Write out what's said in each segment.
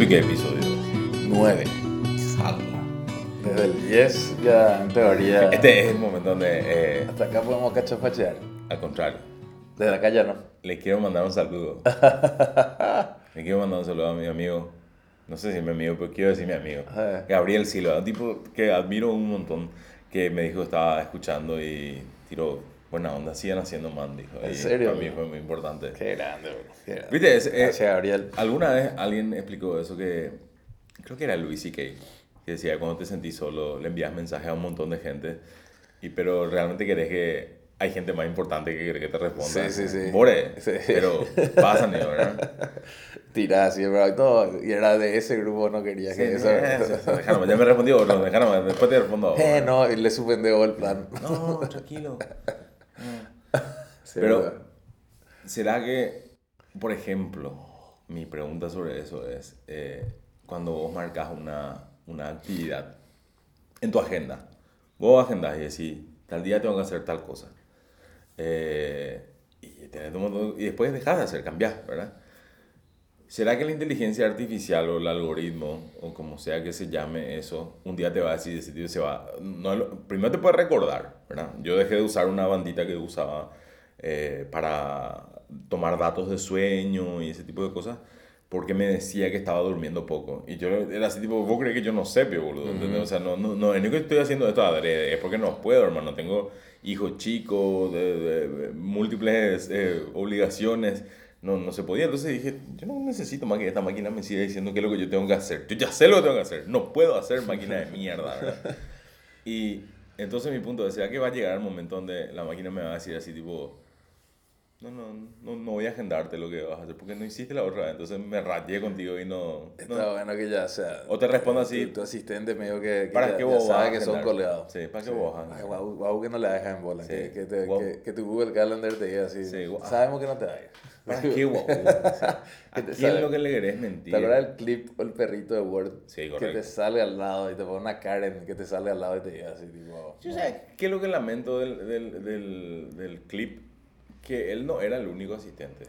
vi qué episodio. 9. Desde el 10 ya en teoría. Este es el momento donde, eh, Hasta acá podemos cachafachear. al contrario, Desde acá ya no. le quiero mandar un saludo. Le quiero mandar un saludo a mi amigo. No sé si es mi amigo, pero quiero decir mi amigo. Gabriel Silva, un tipo que admiro un montón, que me dijo que estaba escuchando y tiró buena onda. Sigan haciendo man, dijo. ¿En serio, Para mí fue muy importante. Qué grande, bro. Qué grande. ¿Viste? Es, eh, Gracias, Gabriel. Alguna vez alguien explicó eso que creo que era Luis C.K. que decía cuando te sentís solo le envías mensajes a un montón de gente y pero realmente querés que hay gente más importante que quiere que te responda. Sí, sí, sí. More, Sí. pero pasa, ¿no? ¿verdad? Tirá así, bro. y todo. Y era de ese grupo, no quería que Sí, eso. eso, eso, déjame, ya me respondió otro, déjame, después te respondo. Eh, no, y le suspendió el plan. No, tranquilo. Sí, Pero. ¿será que, por ejemplo, mi pregunta sobre eso es, eh, cuando vos marcas una, una actividad en tu agenda, vos agendas y decís, tal día tengo que hacer tal cosa, eh, y, tenés un montón- y después dejas de hacer, cambias, ¿verdad? ¿Será que la inteligencia artificial o el algoritmo, o como sea que se llame eso, un día te va a decir, ese tío se va... No, primero te puede recordar, ¿verdad? Yo dejé de usar una bandita que usaba eh, para tomar datos de sueño y ese tipo de cosas, porque me decía que estaba durmiendo poco. Y yo era así tipo, vos crees que yo no sé, pio, boludo. ¿entendés? O sea, no, no, no, es que estoy haciendo esto adrede, es porque no puedo, hermano. Tengo hijos chicos, de, de- de múltiples eh, obligaciones. No, no se podía. Entonces dije, yo no necesito más que esta máquina me siga diciendo qué es lo que yo tengo que hacer. Yo ya sé lo que tengo que hacer. No puedo hacer máquina de mierda, ¿verdad? Y entonces mi punto es, ¿será que va a llegar el momento donde la máquina me va a decir así tipo, no, no, no, no voy a agendarte lo que vas a hacer porque no hiciste la otra vez. Entonces me rayé contigo y no... Está no. bueno que ya, o sea. O te respondo así, Tu, tu asistente medio que, que ¿Para qué vos vas sabe a que son colgados. Sí, ¿para qué vos vas a guau, guau que no le dejas en bola. Sí, Que, que, te- que, que tu Google Calendar te diga así. Sí. Sabemos que no te vayas. ¿Para qué, guau? ¿A Que quién lo que le querés mentir? ¿Te acuerdas del clip o el perrito de Word? Sí, Que correcto. te sale al lado y te pone una Karen que te sale al lado y te diga así, tipo. Yo sé, ¿qué es lo que lamento del, del, del, del clip? Que él no era el único asistente.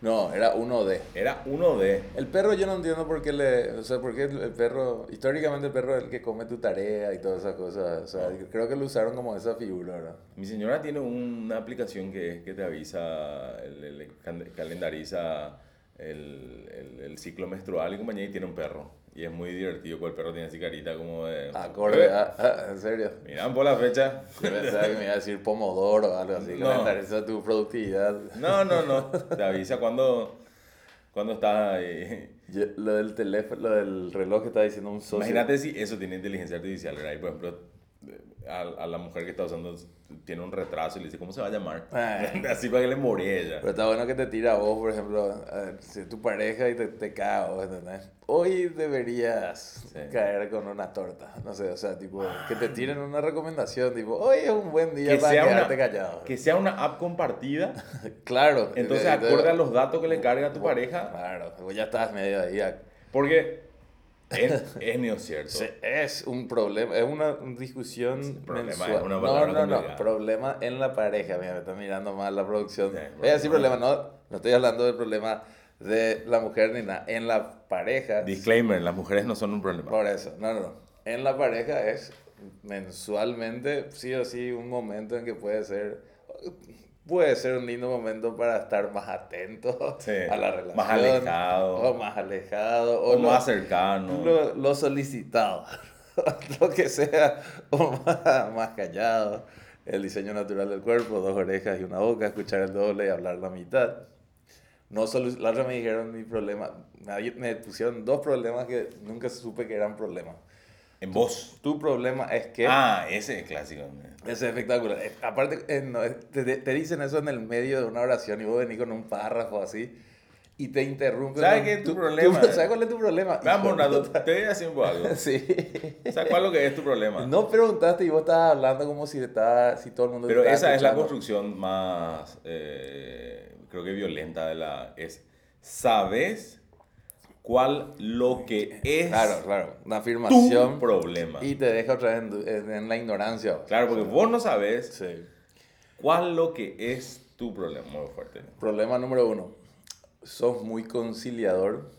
No, era uno de. Era uno de... El perro yo no entiendo por qué le... O sea, por qué el perro... Históricamente el perro es el que come tu tarea y todas esas cosas. O sea, creo que lo usaron como esa figura, ¿verdad? Mi señora tiene una aplicación que, que te avisa, el- can- calendariza el, el, el ciclo menstrual y compañía y tiene un perro. Y es muy divertido porque el perro tiene así carita como de... Acorde a... ah, ¿En serio? Miran por la fecha. Yo pensaba que me iba a decir pomodoro o algo así. No. Calendariza tu productividad. No, no, no. Te avisa cuando, cuando estás ahí. Yo- lo del teléfono, lo del reloj que estaba diciendo un socio. Imagínate si eso tiene inteligencia artificial, ¿verdad? Y por ejemplo, a, a la mujer que está usando tiene un retraso y le dice, ¿cómo se va a llamar? Ah. Así para que le more ella. Pero está bueno que te tira a vos, por ejemplo, a ver, si es tu pareja y te, te cae a vos, ¿entendés? Hoy deberías Sí. caer con una torta, no sé, o sea, tipo, que te tiren una recomendación, tipo, hoy es un buen día Que para sea, quedarte una, callado. que sea una app compartida, Claro. entonces eh, acorde a los datos que le carga a tu vos- pareja, Claro, vos ya estás medio ahí. porque es, es neo cierto. Sí, es un problema, es una discusión problema mensual. es una no, no, no, problema en la pareja. Mira, me está mirando mal la producción. Sí, Voy a decir problema. problema, no, no estoy hablando del problema de la mujer ni nada. En la pareja, Disclaimer, las mujeres no son un problema. por eso, no, no, no. En la pareja es mensualmente, sí o sí, un momento en que puede ser, puede ser un lindo momento para estar más atento Sí, a la relación. más alejado. O más alejado. O, O lo- más cercano. lo, lo solicitado, lo que sea, o más, más callado. El diseño natural del cuerpo, dos orejas y una boca, escuchar el doble y hablar la mitad. No solu- la otra me dijeron mi problema, me, me pusieron dos problemas que nunca supe que eran problemas. En voz. Tu problema es que... Ah, ese es clásico. Ese es espectacular. Eh, Aparte, eh, no, eh, te, te- dicen eso en el medio de una oración y vos venís con un párrafo así y te interrumpen. ¿Sabes qué es tu tu- problema? ¿Sabes cuál es tu problema? Vamos, puta. te voy a decir algo. Sí. ¿Sabes cuál es lo que es tu problema? No preguntaste y vos estabas hablando como si, estaba, si todo el mundo Pero esa es la construcción más, eh, creo que violenta de la... Es, ¿sabes cuál lo que es Claro, claro. Una tu afirmación problema? y te deja otra vez en, du- en- en la ignorancia. Claro, porque vos no sabes Sí. cuál lo que es tu problema. Muy fuerte. Problema número uno. Sos muy conciliador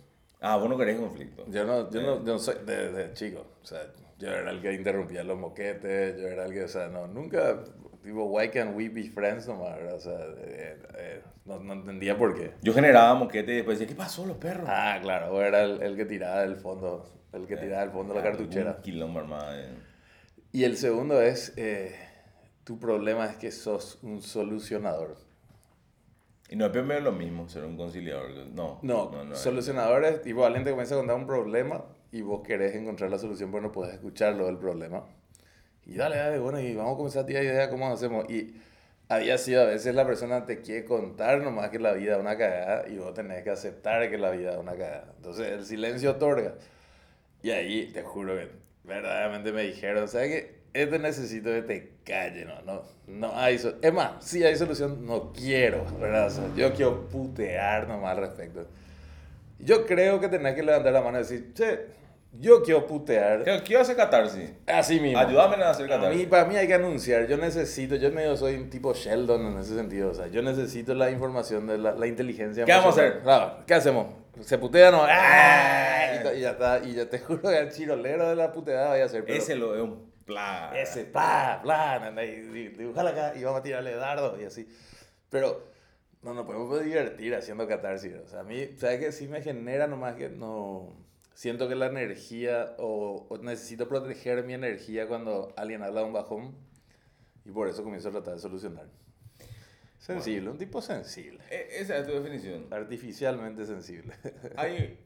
Ah, vos no querés conflicto. Yo no, yo no, yo no soy de, de chico. O sea, yo era el que interrumpía los moquetes, yo era el que, o sea, no, nunca, tipo, why can't we be friends nomás. O sea, eh, eh, no, no entendía por qué. Yo generaba moquete y después decía, ¿qué pasó los perros? Ah, claro, era el, el que tiraba del fondo, el que tiraba del fondo la cartuchera. Un quilombo armado. eh. Y el segundo es, eh, tu problema es que sos un solucionador. Y no es primero lo mismo ser un conciliador. No, No, no, no. solucionador es tipo alguien te comienza a contar un problema y vos querés encontrar la solución, pero no podés escucharlo del problema. Y dale, dale, bueno, y vamos a comenzar a tirar ideas cómo hacemos. Y había sido a veces la persona te quiere contar nomás que la vida es una cagada y vos tenés que aceptar que la vida es una cagada. Entonces el silencio otorga. Y ahí te juro que verdaderamente me dijeron, ¿sabes qué? Este necesito que te calle, no, no, no hay so- Es más, si hay solución, no quiero, ¿verdad? O sea, yo quiero putear nomás al respecto. Yo creo que tenés que levantar la mano y decir, che, yo quiero putear. ¿Qué, qué hace catarsis? Así mismo. Ayúdame a hacer A mí, catarsis. para mí hay que anunciar, yo necesito, yo medio soy un tipo Sheldon en ese sentido, o sea, yo necesito la información de la, la inteligencia. ¿Qué vamos a emocional. Claro, ¿qué hacemos? ¿Se putea o no? ¡Ah! Y, to- y ya está, y ya te juro que el chirolero de la puteada voy a hacer. pero- Ese lo es un plaga. ese, y, y dibujala acá y vamos a tirarle dardo y así. Pero no nos podemos divertir haciendo catarsis. O sea, a mí, ¿sabes qué? Sí me genera nomás que no... Siento que la energía, o, o necesito proteger mi energía cuando alguien habla de un bajón y por eso comienzo a tratar de solucionar. Sensible, un tipo sensible. Esa es tu definición. Artificialmente sensible. Hay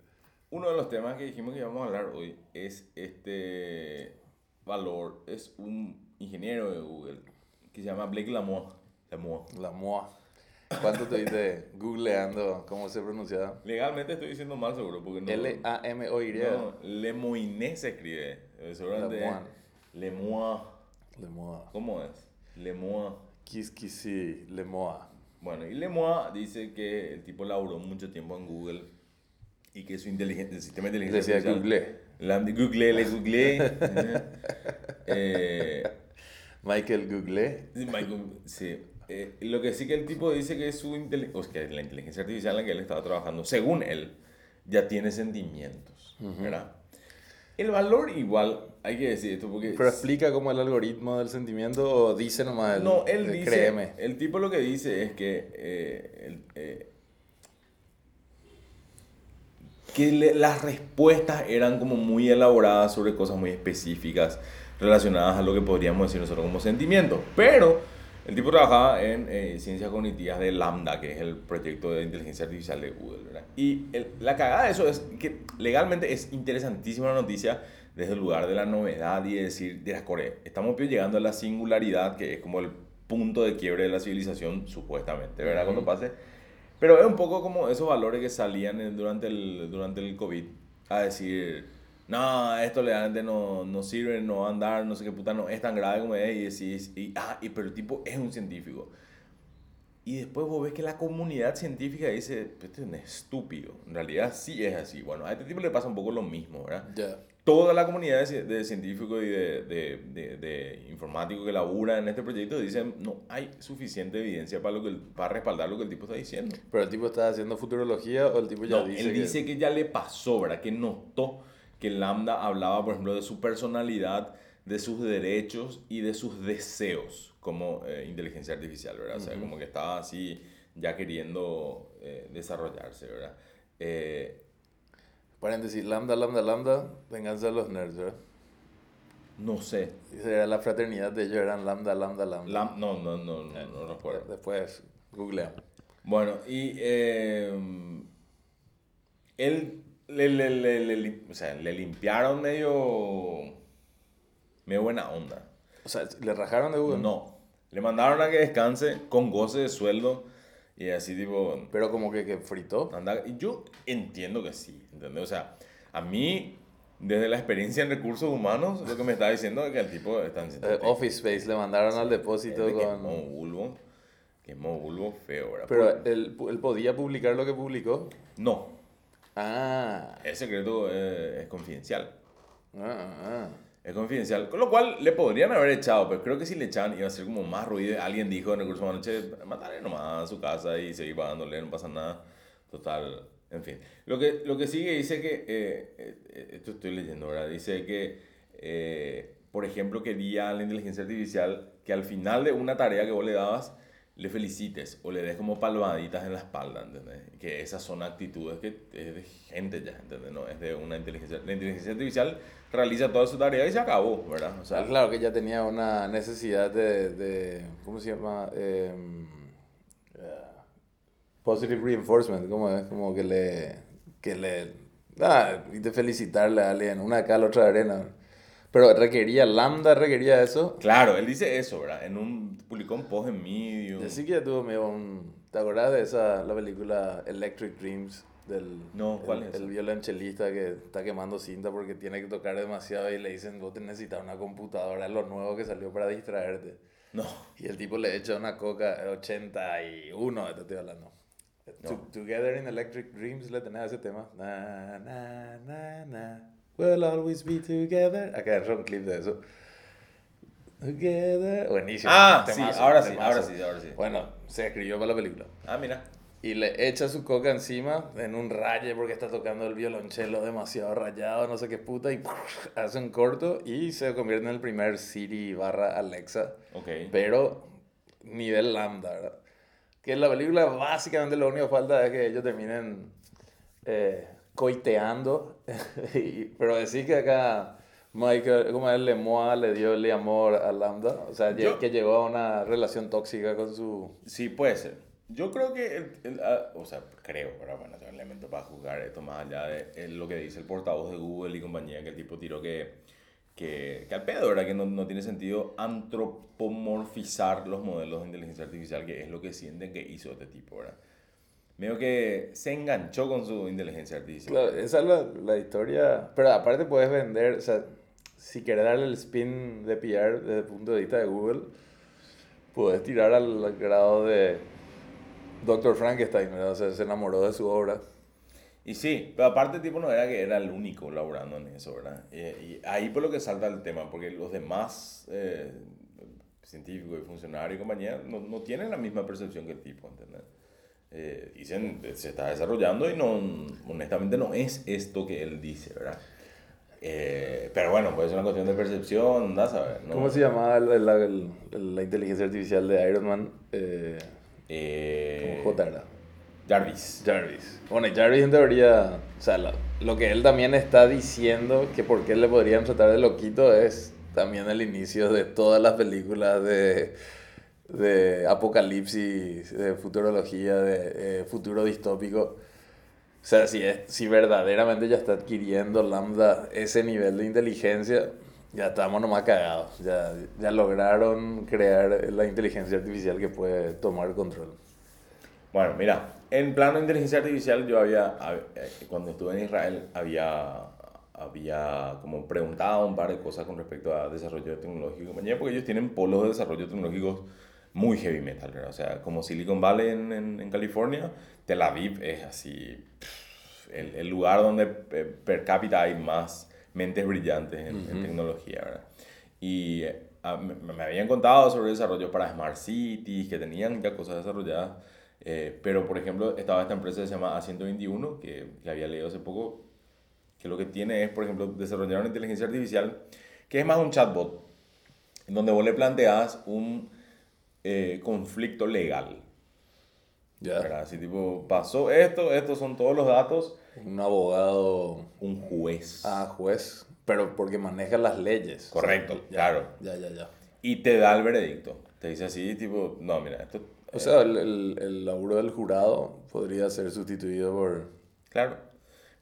uno de los temas que dijimos que íbamos a hablar hoy es este valor, es un ingeniero de Google que se llama Blake Lamoine. Lamoine. La MOA. ¿Cuánto te viste googleando cómo se pronunciaba? Legalmente estoy diciendo mal seguro porque no. L-A-M-O-Y. No, Lemoine se escribe. Seguramente. Lemoine. Lemoine. Le Moa. ¿Cómo es? Lemoine. Kiskisi, Le Moa. Bueno, y Lemoine dice que el tipo laburó mucho tiempo en Google y que su inteligencia, el sistema de inteligencia Decía Google. La, Google, le Google. eh, Michael Google. Michael, sí. Eh, lo que sí que el tipo dice que su o sea, que la inteligencia artificial en la que él estaba trabajando, según él, ya tiene sentimientos, ¿verdad? El valor igual, hay que decir esto porque... Pero explica cómo el algoritmo del sentimiento o dice nomás el, No, él el dice, créeme. el tipo lo que dice es que, eh, el- eh, que le- las respuestas eran como muy elaboradas sobre cosas muy específicas relacionadas a lo que podríamos decir nosotros como sentimientos. Pero el tipo trabajaba en eh, ciencias cognitivas de Lambda, que es el proyecto de inteligencia artificial de Google. ¿verdad? Y el- la cagada de eso es que legalmente es interesantísima la noticia desde el lugar de la novedad y de decir, de las Corea, estamos pues llegando a la singularidad, que es como el punto de quiebre de la civilización, supuestamente, ¿verdad? Cuando pase. Pero es un poco como esos valores que salían durante el, durante el COVID a decir, no, esto legalmente no, no sirve, no va a andar, no sé qué puta, no es tan grave como es, y decís, y, ah, y, pero el tipo es un científico. Y después vos ves que la comunidad científica dice, este es un estúpido. En realidad sí es así. Bueno, a este tipo le pasa un poco lo mismo, ¿verdad? Toda la comunidad de, de científicos y de, de, de, informáticos que labura en este proyecto dicen no hay suficiente evidencia para, lo que para respaldar lo que el tipo está diciendo. Pero el tipo está haciendo futurología o el tipo ya No, dice él que- dice que ya le pasó, ¿verdad? Que notó que Lambda hablaba, por ejemplo, de su personalidad, de sus derechos y de sus deseos como eh, inteligencia artificial, ¿verdad? O sea, como que estaba así ya queriendo eh, desarrollarse, ¿verdad? Eh, Paréntesis, lambda, lambda, lambda, venganza de los nerds, ¿verdad? no sé. Era la fraternidad de ellos, eran lambda, lambda, lambda. Lam- no, no, no, no, no recuerdo. Después, googlea. Bueno, y eh, él le, le, le, o sea, le limpiaron medio, medio buena onda. O sea, ¿le rajaron de Google? No, le mandaron a que descanse con goce de sueldo y así tipo, Pero como que, que fritó. anda, yo entiendo que sí, ¿entendés? O sea, a mí, desde la experiencia en recursos humanos, lo que me está diciendo es que el tipo está en Eh, Office Space le mandaron al depósito con... quemó bulbo, quemó bulbo feo, ¿verdad? Pero él, él podía publicar lo que publicó. no, Ah, el secreto eh, es confidencial. ah, ah. Es confidencial, con lo cual le podrían haber echado, pero creo que si le echaban iba a ser como más ruido. Alguien dijo en recursos humanos, che, matarle nomás a su casa y seguir pagándole, no pasa nada. Total, En fin, lo que, lo que sigue dice que, eh, eh, esto estoy leyendo ahora, dice que, eh, por ejemplo, quería la inteligencia artificial que al final de una tarea que vos le dabas, le felicites o le des como palmaditas en la espalda, ¿entendés? Que esas son actitudes que es de gente ya, ¿entendés? No es de una inteligencia. La inteligencia artificial realiza toda su tarea y se acabó, ¿verdad? O sea, claro que ya tenía una necesidad de, de ¿cómo se llama? Em, positive reinforcement, como es, como que le, que le, ah, y de felicitarle a alguien, una acá, la otra arena. Pero requería, Lambda requería eso. Claro, él dice eso, ¿verdad? En un, publicó un post en Medium. Así que tuvo medio un, ¿te acordás de esa, la película Electric Dreams? Del, no, ¿cuál el, es? El violonchelista que está quemando cinta porque tiene que tocar demasiado y le dicen, vos te necesitas una computadora, es lo nuevo que salió para distraerte. No. Y el tipo le echa una coca 81, te estoy hablando. Together in Electric Dreams le tenés ese tema. Na, na, na, na. We'll always be together. Acá es un clip de eso. Together. Buenísimo. Ah, sí, ahora sí, ahora sí, ahora sí. Bueno, se escribió para la película. Ah, mira. Y le echa su coca encima en un raye porque está tocando el violonchelo demasiado rayado, no sé qué puta, y hace un corto y se convierte en el primer Siri barra Alexa. Ok. Pero nivel lambda, ¿verdad? Que en la película básicamente lo único que falta es que ellos terminen eh, coiteando. pero decir que acá Michael, como él Lemoa le dio el amor a Lambda, o sea, Yo- que llegó a una relación tóxica con su... Sí, puede ser. Yo creo que, el- el- ah, o sea, creo, pero bueno, tengo elemento para juzgar esto más allá de lo que dice el portavoz de Google y compañía, que el tipo tiró que, que, que al pedo, ¿verdad? Que no, no tiene sentido antropomorfizar los modelos de inteligencia artificial, que es lo que sienten que hizo este tipo, ¿verdad? Medio que se enganchó con su inteligencia artificial. Claro, esa es la, la historia, pero aparte puedes vender, o sea, si quieres darle el spin de PR desde el punto de vista de Google, puedes tirar al grado de Dr. Frankenstein, ¿verdad? o sea, se enamoró de su obra. Y sí, pero aparte tipo no era que era el único laborando en eso, ¿verdad? Y, y ahí por lo que salta el tema, porque los demás eh, científicos y funcionarios y compañía no, no tienen la misma percepción que el tipo, ¿entendés? Eh, dicen, se está desarrollando y no, honestamente no es esto que él dice, ¿verdad? Eh, pero bueno, puede ser una cuestión de percepción, ¿no? ¿Sabes? No, ¿Cómo se llamaba el- la inteligencia artificial de Iron Man? Eh, Eh, ¿Cómo J era? Jarvis. Jarvis. Bueno, Jarvis en teoría, o sea, lo, lo que él también está diciendo, que por qué le podrían tratar de loquito, es también el inicio de todas las películas de, de apocalipsis, de futurología, de eh, futuro distópico. O sea, si, es, si verdaderamente ya está adquiriendo Lambda ese nivel de inteligencia, ya estamos nomás cagados. Ya, ya lograron crear la inteligencia artificial que puede tomar control. Bueno, mira, en plano de inteligencia artificial yo había, hab- eh, cuando estuve en Israel, había, había como preguntado un par de cosas con respecto a desarrollo tecnológico porque ellos tienen polos de desarrollo tecnológicos muy heavy metal, ¿verdad? O sea, como Silicon Valley en, en, en California, Tel Aviv es así, pff, el, el lugar donde eh, per cápita hay más mentes brillantes en, en tecnología, ¿verdad? Y eh, ah, me, me habían contado sobre desarrollo para Smart Cities, que tenían ya cosas desarrolladas, eh, pero por ejemplo estaba esta empresa que se llama A121, que, que había leído hace poco, que lo que tiene es, por ejemplo, desarrollar una inteligencia artificial, que es más un chatbot, en donde vos le planteas un eh, conflicto legal. Ya. ¿verdad? Así tipo, pasó esto, estos son todos los datos, Un abogado, un juez. ah, juez, pero porque maneja las leyes. Correcto, O sea, ya, claro. Ya, ya, ya. Y te da el veredicto. Te dice así, tipo, no, mira, esto... O sea, el, el, el laburo del jurado podría ser sustituido por... Claro.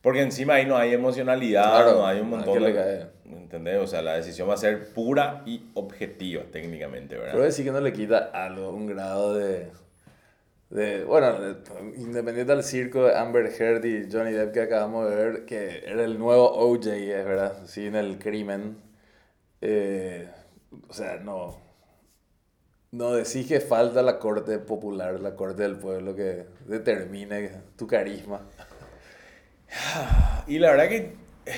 Porque encima ahí no hay emocionalidad, Claro, no hay un ¿a montón le cae? ¿Entendés? O sea, la decisión va a ser pura y objetiva técnicamente, ¿verdad? Pero decir que no le quita algo, un grado de... de bueno, de- independiente del circo de Amber Heard y Johnny Depp que acabamos de ver, que era el nuevo OJ, es verdad, sin el crimen. Eh, o sea, no... No decís que falta la corte popular, la corte del pueblo que determine tu carisma. Y la verdad que eh,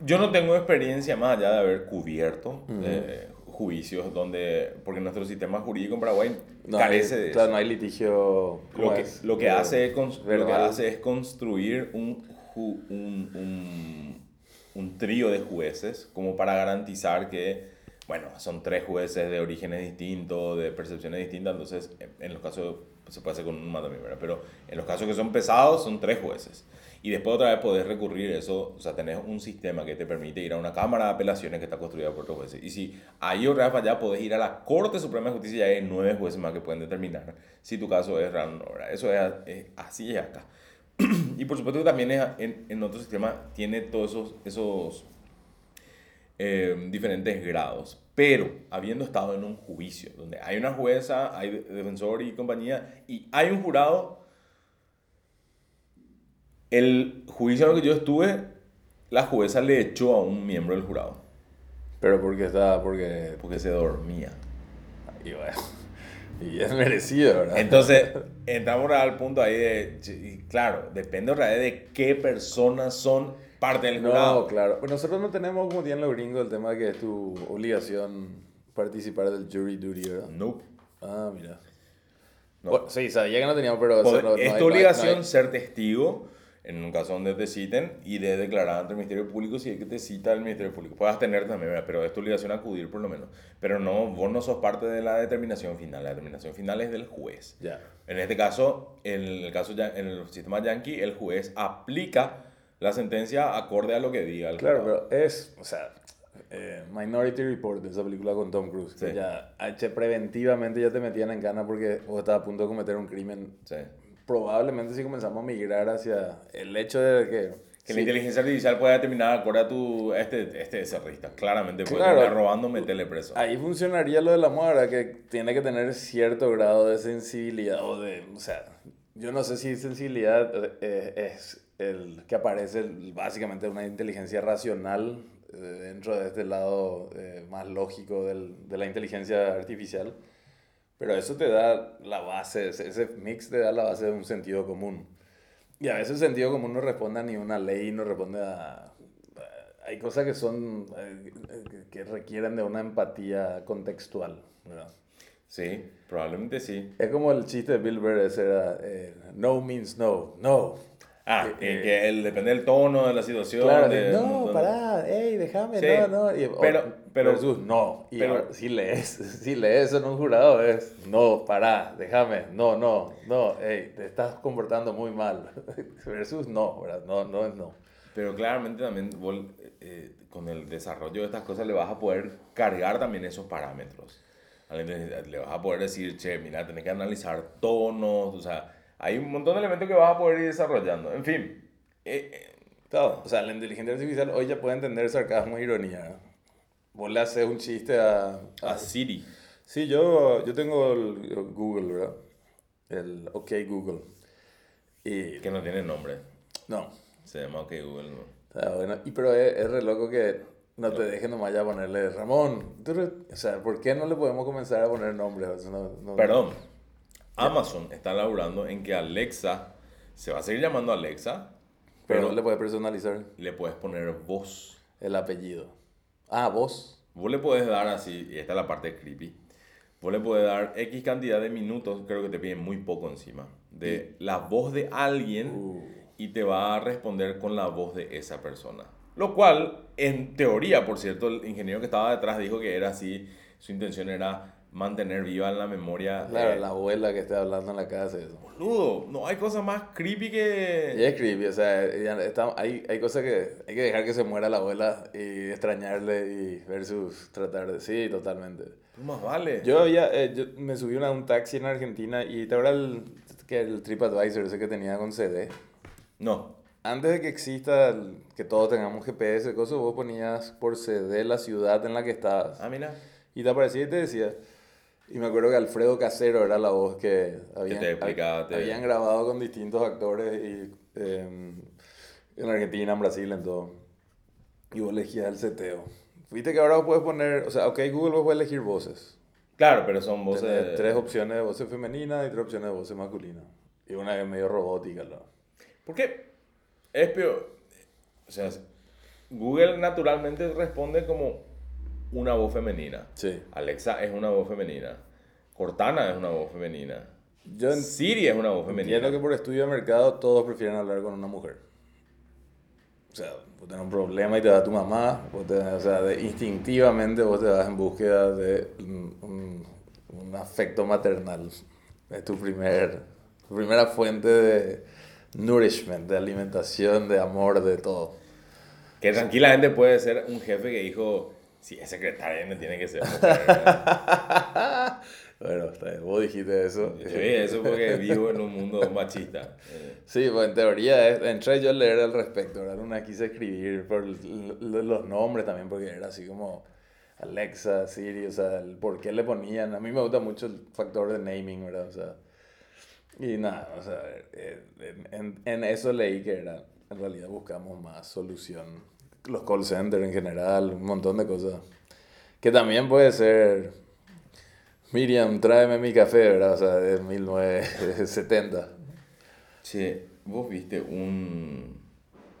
yo no tengo experiencia más allá de haber cubierto eh, juicios donde, porque nuestro sistema jurídico en Paraguay No carece de eso. claro, no hay litigio. ¿cómo Lo que, lo que hace es lo que hace es construir un, un, un, un trío de jueces como para garantizar que, bueno, son tres jueces de orígenes distintos, de percepciones distintas, entonces en, en los casos se puede hacer con un también, ¿verdad? Pero en los casos que son pesados son tres jueces. Y después otra vez podés recurrir eso, o sea, tenés un sistema que te permite ir a una cámara de apelaciones que está construida por otros jueces. Y si ahí otra vez allá podés ir a la Corte Suprema de Justicia y hay nueve jueces más que pueden determinar si tu caso es real o no. Eso es, es- así es acá. y por supuesto que también es, en, en otro sistema tiene todos esos, esos eh, diferentes grados. Pero habiendo estado en un juicio donde hay una jueza, hay de- defensor y compañía, y hay un jurado, el juicio en el que yo estuve, la jueza le echó a un miembro del jurado Pero porque está, porque. porque se dormía. Y bueno. Y es merecido, ¿verdad? Entonces, entramos al punto ahí de, y claro, depende de qué personas son parte del No, jurado. claro. Pues nosotros no tenemos, como tienen los gringos, el tema de que es tu obligación participar del jury duty, ¿verdad? Nope. Ah, mira. No. Bueno, sí, sabía que no teníamos, pero... Pod- no- no es hay- tu no hay- obligación no hay- ser testigo en un caso donde te citen y de declarar ante el Ministerio Público si es que te cita el Ministerio Público. Puedes tener también, pero es tu obligación acudir por lo menos. Pero no, vos no sos parte de la determinación final. La determinación final es del juez. Ya. En este caso, en el caso ya- en el sistema yankee, el juez aplica la sentencia acorde a lo que diga el Claro, jurado. pero es, o sea, eh, Minority Report, esa película con Tom Cruise, que Sí. ya H, preventivamente ya te metían en cana porque vos estabas a punto de cometer un crimen. Sí. Probablemente si comenzamos a migrar hacia el hecho de que... Que sí, la inteligencia artificial pueda determinar acorde a tu... Este, este es cerrista. Claramente puede Claro. robando, meterle preso. Ahí funcionaría lo de la que tiene que tener cierto grado de sensibilidad o de, o sea, yo no sé si sensibilidad eh, es el que aparece básicamente una inteligencia racional eh, dentro de este lado eh, más lógico del- de la inteligencia artificial, pero eso te da la base, ese, mix te da la base de un sentido común. Y a veces el sentido común no responde a ni una ley, no responde a... Hay cosas que son... eh, que- que requieren de una empatía contextual, ¿verdad? Sí, probablemente sí. Es como el chiste de Bill Burr, ese era... eh, no means no, no. Ah, Eh, que el, depende del tono de la situación. Claro, de- no, de- pará, hey, déjame, Sí, no, no. Y, pero- o- pero- versus no. Y pero- ahora, si lees, si lees en un jurado es, no, pará, déjame, no, no, no, hey, te estás comportando muy mal. Versus no, ¿verdad? No, no es no. Pero claramente también vos, eh, con el desarrollo de estas cosas le vas a poder cargar también esos parámetros. Le vas a poder decir, che, mira, tenés que analizar tonos, o sea, hay un montón de elementos que vas a poder ir desarrollando. En fin, eh, eh, Todo. O sea, la inteligencia artificial hoy ya puede entender sarcasmo e ironía. Vos le haces un chiste a... a Siri. Sí, yo, yo tengo el Google, ¿verdad? El OK Google. Y... que no tiene nombre. No. Se llama OK Google. ¿no? Está bueno. Y pero es, es re loco que no te dejen nomás ya ponerle Ramón. O sea, ¿por qué no le podemos comenzar a poner nombres? No- no- Perdón. Amazon está laburando en que Alexa se va a seguir llamando Alexa, Pero pero le puedes personalizar le puedes poner voz. el apellido. Ah, vos. Vos le puedes dar así, y esta es la parte creepy. Vos le puedes dar X cantidad de minutos, creo que te piden muy poco encima, de la voz de alguien Uh. y te va a responder con la voz de esa persona. Lo cual, en teoría, por cierto, el ingeniero que estaba detrás dijo que era así, su intención era mantener viva en la memoria. Claro, eh, la abuela que está hablando en la casa. Eso. Boludo, no hay cosa más creepy Y que... es creepy, o sea, está- hay, hay cosas que hay que dejar que se muera la abuela y extrañarle y versus tratar de... Sí, totalmente. Más vale. Yo había, eh, yo me subí a un taxi en Argentina y te acuerdas el, que el TripAdvisor ese que tenía con CD. No. Antes de que exista el- que todos tengamos GPS, cosas, vos ponías por CD la ciudad en la que estabas. Ah, mira. Y te aparecía y te decía. Y me acuerdo que Alfredo Casero era la voz que habían, te explicaba, te- habían grabado con distintos actores y, eh, en Argentina, en Brasil, en todo. Y vos elegías el seteo. Viste que ahora vos puedes poner, o sea, ok, Google vos puedes elegir voces. Claro, pero son voces... Tenés tres opciones de voces femeninas y tres opciones de voces masculinas. Y una es medio robótica. ¿no? ¿Por qué? Es peor. O sea, Google naturalmente responde como una voz femenina. Sí. Alexa es una voz femenina. Cortana es una voz femenina. Yo Siri es una voz femenina. entiendo que por estudio de mercado todos prefieren hablar con una mujer. O sea, vos tenés un problema y te va tu mamá, vos tenés- o sea, de- instintivamente vos te vas en búsqueda de un afecto maternal. Es tu, primer, tu primera fuente de nourishment, de alimentación, de amor, de todo. Que tranquilamente puede ser un jefe que dijo, si es secretaria no tiene que ser. Bueno, está bien, vos dijiste eso. Yo vi eso porque vivo en un mundo machista. Eh, Sí, pues en teoría es- entré yo a leer al respecto, ¿verdad? Una quise escribir por los nombres también, porque era así como Alexa, Siri, o sea, el por qué le ponían. A mí me gusta mucho el factor de naming, ¿verdad? O sea, y nada, o sea, eh, en, en- en eso leí que era, en realidad buscamos más solución. Los call centers en general, un montón de cosas. Que también puede ser, Miriam, tráeme mi café, ¿verdad? O sea, de 1970. Che, vos viste un,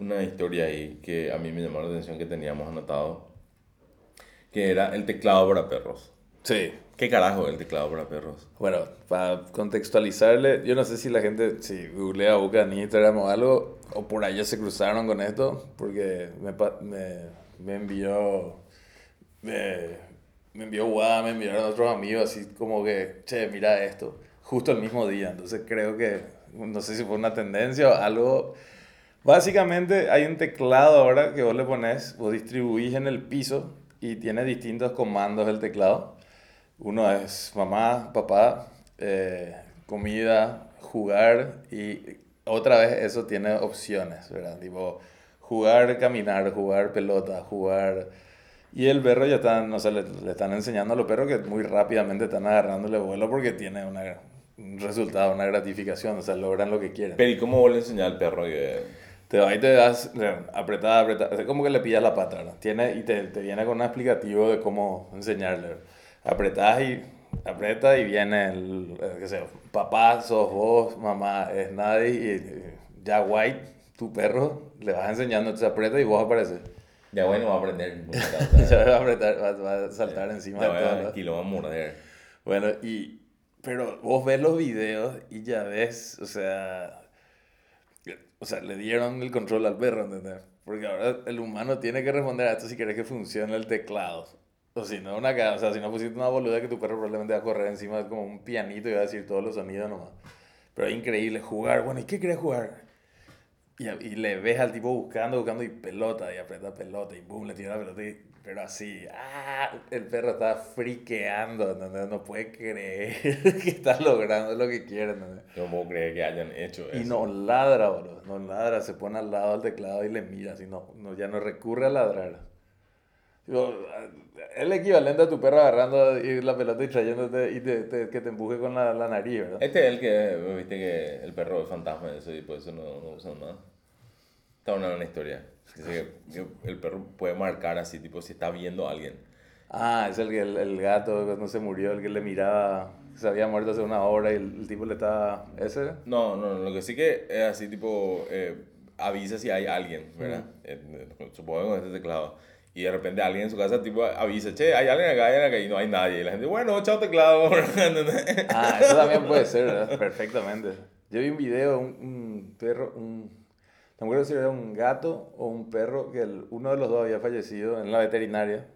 una historia ahí que a mí me llamó la atención que teníamos anotado, que era el teclado para perros. Sí, ¿Qué carajo el teclado para perros? Bueno, para contextualizarle, yo no sé si la gente, si googlea Buca en Instagram o algo, o por allá se cruzaron con esto, porque me, me, me envió, me, me envió Wada, me enviaron otros amigos, así como que, che, mira esto, justo el mismo día. Entonces creo que, no sé si fue una tendencia o algo. Básicamente hay un teclado ahora que vos le pones, vos distribuís en el piso y tiene distintos comandos el teclado. Uno es mamá, papá, eh, comida, jugar y otra vez eso tiene opciones, ¿verdad? Tipo jugar, caminar, jugar pelota, jugar... Y el perro ya están, o sea, le, le están enseñando a los perros que muy rápidamente están agarrándole vuelo porque tiene una, un resultado, una gratificación, o sea, logran lo que quieren. Pero ¿y cómo vos le enseñás al perro que... Te va y te das apretada, apretada. Es como que le pillas la pata, ¿verdad? Tiene, y te, te viene con un explicativo de cómo enseñarle. ¿verdad? Apretás y aprieta y viene el, qué sé, yo, papá, sos vos, mamá, es nadie. Y ya White, tu perro, le vas enseñando, te aprieta y vos apareces. Ya bueno, va a aprender. Ya va a apretar, va, va a saltar encima de todo. ¿no? aquí lo va a morder. Bueno, y. Pero vos ves los videos y ya ves, o sea. O sea, le dieron el control al perro, ¿entendés? Porque ahora el humano tiene que responder a esto si querés que funcione el teclado. O si no, una o sea, si no pusiste una boluda que tu perro probablemente va a correr encima como un pianito y va a decir todos los sonidos nomás. Pero es increíble jugar. Bueno, ¿y qué querés jugar? Y, y le ves al tipo buscando, buscando y pelota, y aprieta pelota, y boom, le tira la pelota, y- pero así, ¡ah! El perro está friqueando, ¿entendés? No puede creer que está logrando lo que quiere, no puedo creer que hayan hecho eso. Y no ladra, boludo, no ladra, se pone al lado del teclado y le mira, así, no, no, ya no recurre a ladrar. Digo, el equivalente a tu perro agarrando y la pelota y trayéndote y te, te- que te empuje con la, la nariz, ¿verdad? Este es el que, viste que el perro es fantasma de eso y por eso no, no usan nada. Está una buena historia. Que, que el perro puede marcar así, tipo, si está viendo a alguien. Ah, es el, que- el, el gato cuando se murió, el que le miraba, se había muerto hace una hora y el, el tipo le estaba... ¿Ese? No, no, lo que sí que es así, tipo, eh, avisa si hay alguien, ¿verdad? Eh, eh, supongo con este teclado. Y de repente alguien en su casa, tipo, avisa, che, hay alguien acá, hay alguien acá, y no hay nadie. Y la gente, bueno, chao teclado. Ah, eso también puede ser, ¿verdad? Perfectamente. Yo vi un video, un, un perro, un... No me acuerdo si era un gato o un perro, que uno de los dos había fallecido en la veterinaria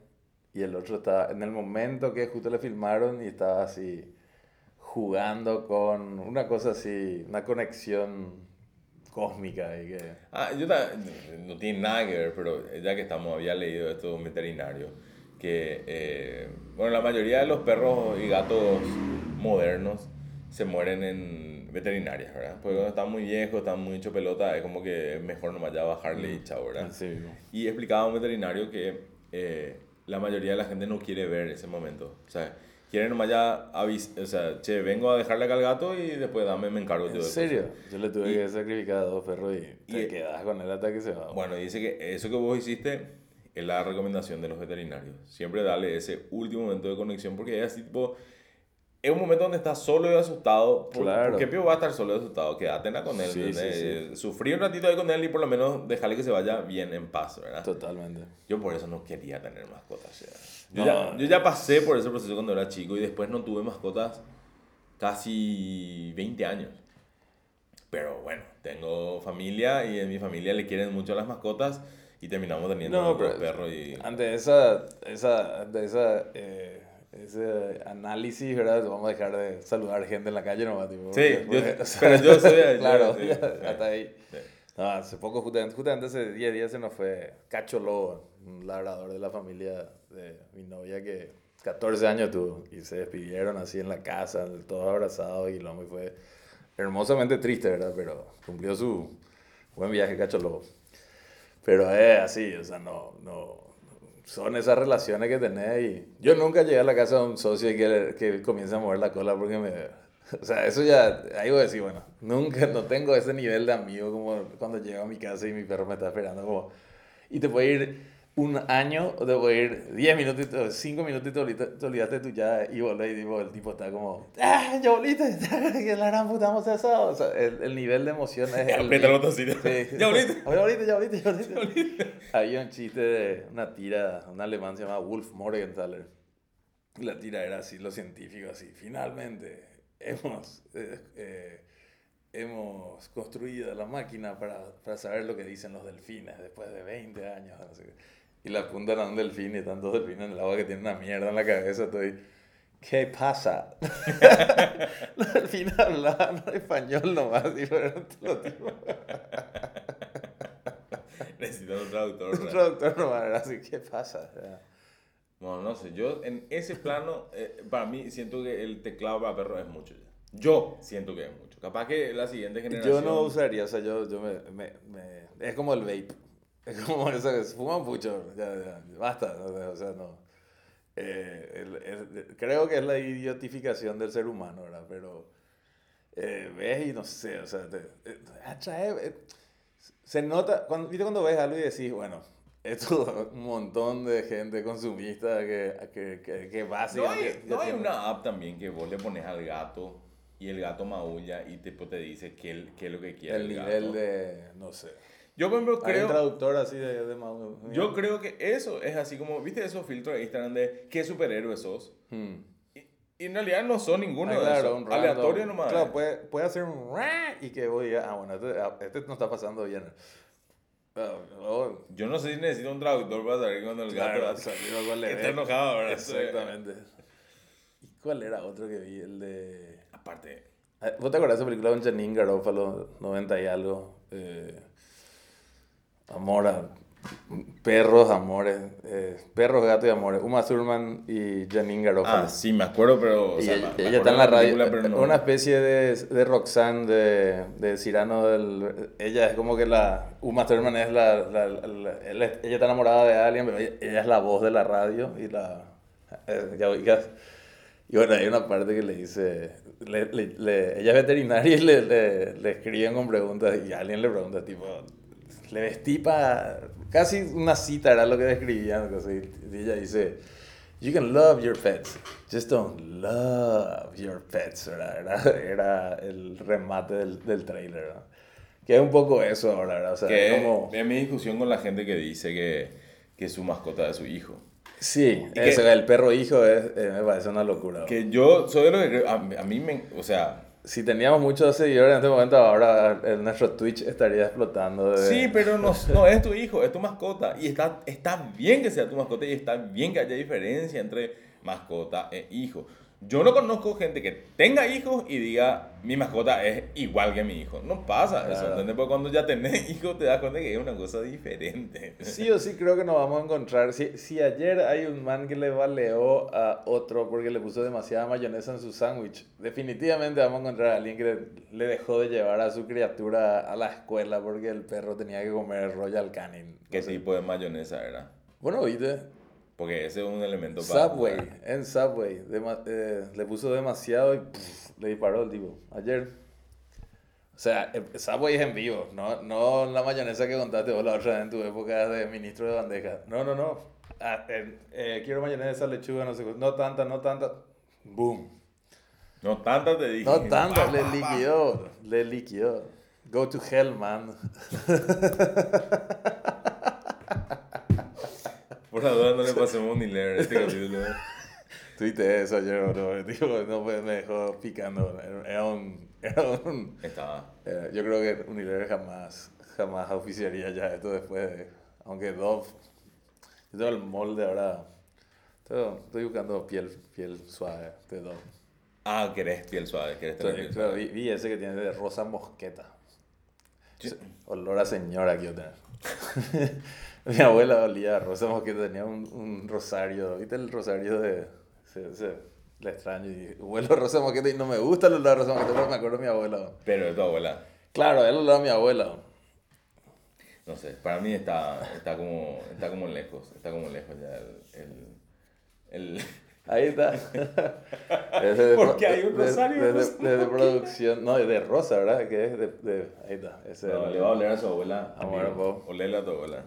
y el otro estaba, en el momento que justo le filmaron y estaba así jugando con una cosa así, una conexión cósmica y que... Ah, yo ta- no tiene nada que ver, pero ya que estamos, había leído esto de un veterinario, que, eh, bueno, la mayoría de los perros y gatos modernos se mueren en veterinarias, ¿verdad? Porque cuando están muy viejos, están muy hecho pelota, es como que es mejor nomás ya bajarle y chao, ¿verdad? Mismo. Y explicaba un veterinario que eh, la mayoría de la gente no quiere ver ese momento. O sea, quieren nomás ya avisar, o sea, che, vengo a dejarle acá al gato y después dame, me encargo yo ¿En serio? Yo le tuve Y- que sacrificar a dos perros y te y- quedas con él hasta que se va. Bueno, dice que eso que vos hiciste es la recomendación de los veterinarios. Siempre darle ese último momento de conexión porque es así tipo... es un momento donde estás solo y asustado. ¿Por, Claro. ¿por qué Pío va a estar solo y asustado? Quédate con él. Sí, ¿entendés? sí, sí. Eh, Sufrí un ratito ahí con él y por lo menos dejarle que se vaya bien en paz, ¿verdad? Totalmente. Yo por eso no quería tener mascotas. ya. Yo, No. ya, yo ya pasé por ese proceso cuando era chico y después no tuve mascotas casi 20 años. Pero bueno, tengo familia y en mi familia le quieren mucho a las mascotas y terminamos teniendo No, pero- perros y... Ante esa, esa, ante esa, eh, ese análisis, ¿verdad? Vamos a dejar de saludar gente en la calle, ¿no? Tipo, Sí, yo- o sea, pero yo soy claro, sí, ya, sí. hasta ahí. Sí. No, hace poco, justamente, justamente hace 10 días se nos fue Cacho Lobo, un labrador de la familia de mi novia que 14 años tuvo y se despidieron así en la casa, todos abrazados y lo y fue hermosamente triste, ¿verdad? Pero cumplió su buen viaje Cacho Lobo. Pero es así, o sea, no, no, son esas relaciones que tenés y yo nunca llegué a la casa de un socio y que, que comienza a mover la cola porque me... O sea, eso ya, ahí voy a decir, bueno, nunca, no tengo ese nivel de amigo como cuando llego a mi casa y mi perro me está esperando como... Y te puede ir un año puede ir 10 minutitos, 5 minutitos, te olvidaste- te olvidaste tú ya y volvés y tipo, el tipo está como... ¡Ah, ya volviste! ¡Que la gran puta hemos asado! O sea, el, el nivel de emoción es... Aprieta el botoncito. Sí. Ya volviste. Ya volviste, ya volviste, ya volviste. Había un chiste de una tira, un alemán se llama Wolf Morgenthaler. La tira era así, los científicos así. Finalmente hemos, eh, eh, hemos construido la máquina para, para saber lo que dicen los delfines después de 20 años. no sé qué. Y la apuntan a un delfín y están dos delfines en el agua que tienen una mierda en la cabeza. Estoy, ¿qué pasa? los delfines hablaban español nomás. Y fueron todos tipos. Necesito un traductor. Un traductor nomás era así, ¿qué pasa? Bueno, no sé, yo en ese plano, eh, para mí siento que el teclado para perros es mucho ya. Yo siento que es mucho. Capaz que la siguiente generación... Yo no usaría, o sea, yo, yo me, me, me- Es como el vape. Es como eso que se fuma mucho. Ya, ya, basta. O sea, no. Eh, el- el- creo que es la idiotificación del ser humano, ¿verdad? Pero eh, ves y no sé, o sea, te, eh, atrae. eh, se nota, cuando, ¿viste cuando ves algo y decís, bueno, esto un montón de gente consumista que, que, que, que No básicamente. hay, ya no hay una app también que vos le pones al gato y el gato maulla y tipo te dice qué, qué es lo que quiere El el, nivel gato. de. No sé. Yo, por ejemplo, Hay un creo... traductor así de, de Mau- Yo creo que eso es así como, ¿viste esos filtros de Instagram de qué superhéroe sos? Hmm. Y, y en realidad no son ninguno Ah, de claro, esos. un. Aleatorio nomás. Claro, puede, puede hacer un y que vos digas, ah, bueno, este, ah, este no está pasando bien. Ah, oh, Yo no sé si necesito un traductor para saber cuando el gato claro, el está enojado, ¿verdad? Exactamente. ¿Y cuál era otro que vi? El de... Aparte, Ah, ¿Vos te acuerdas de esa película con Janine Garofalo, 90 y algo? Eh, amor a... Perros, amores. eh, perros, gatos y amores. Uma Thurman y Janine Garofalo. ah, sí, me acuerdo, pero... o Y sea, ella, me- está en la radio, película, pero no- una especie de, de Roxanne de, de Cyrano del... Ella es como que la... Uma Thurman es la... la- ella está enamorada de alguien, pero ella, ella es la voz de la radio y la... eh, ya oigas. Y bueno, hay una parte que le dice... le- le- le- ella es veterinaria y le, le, le escriben con preguntas y alguien le pregunta tipo... Le vestí para... Casi una cita era lo que describían. Y ella dice... You can love your pets, just don't love your pets, ¿verdad? Era, era el remate del, del trailer, ¿verdad? Que es un poco eso ahora, ¿verdad? O sea, Que es como... es mi discusión con la gente que dice que, que su mascota es su hijo. Sí, Y que- eso, el perro hijo es, eh, me parece una locura. ¿verdad? Que yo soy de lo que creo, a, a mí me, o sea, Si teníamos muchos seguidores en este momento, ahora nuestro Twitch estaría explotando. De... sí, pero no, no es tu hijo, es tu mascota. Y está, está bien que sea tu mascota y está bien que haya diferencia entre mascota e hijo. Yo no conozco gente que tenga hijos y diga, mi mascota es igual que mi hijo. No pasa eso, Claro. ¿entendés? Porque cuando ya tenés hijos te das cuenta que es una cosa diferente. Sí o sí creo que nos vamos a encontrar. Si, si ayer hay un man que le baleó a otro porque le puso demasiada mayonesa en su sándwich, definitivamente vamos a encontrar a alguien que le, dejó de llevar a su criatura a la escuela porque el perro tenía que comer Royal Canin. ¿Qué No sé. tipo de mayonesa era? Bueno, oíste, Porque ese es un elemento para... Subway, en Subway, dema- eh, le puso demasiado y pff, le disparó el tipo. Ayer. O sea, eh, Subway es en vivo, no, no la mayonesa que contaste vos la otra vez en tu época de ministro de bandeja. No, no, no. Ah, eh, eh, quiero mayonesa, lechuga, no sé qué. No tanta, no tanta. Boom. No tantas te dije. No tantas, Pa, le liquidó, le liquidó. Go to hell, man. Por la duda no le pasemos ni leer este capítulo. Tuite eso ayer, bro. Digo, no, pues, me dejó picando. Era un... Era un Estaba. era- yo creo que Unilever jamás, jamás oficiaría ya esto después de... Aunque Dove... Yo tengo el molde ahora... tengo- estoy buscando piel, piel suave de Dove. Ah, querés piel suave, querés tener Entonces, piel claro, suave. vi, vi ese que tiene de rosa mosqueta. Sí. Olor a señora quiero tener. Mi abuela olía a rosa mosqueta, tenía un, un rosario. ¿Viste el rosario de.? Se, se, la extraño y huelo a rosa mosqueta y no me gusta el olor a rosa mosqueta, pero me acuerdo de mi abuela. Pero de tu abuela, Claro, el olor a mi abuela. no sé, para mí está, está, como, está como lejos, está como lejos ya el... el, el- Ahí está. Es de- ¿Por qué hay un rosario de, de de- rosa de- de producción. No, de rosa, ¿verdad? Que es de. de- ahí está. Ese No, le va a oler a su abuela. Amor, amigo. vos. Olerle a tu abuela.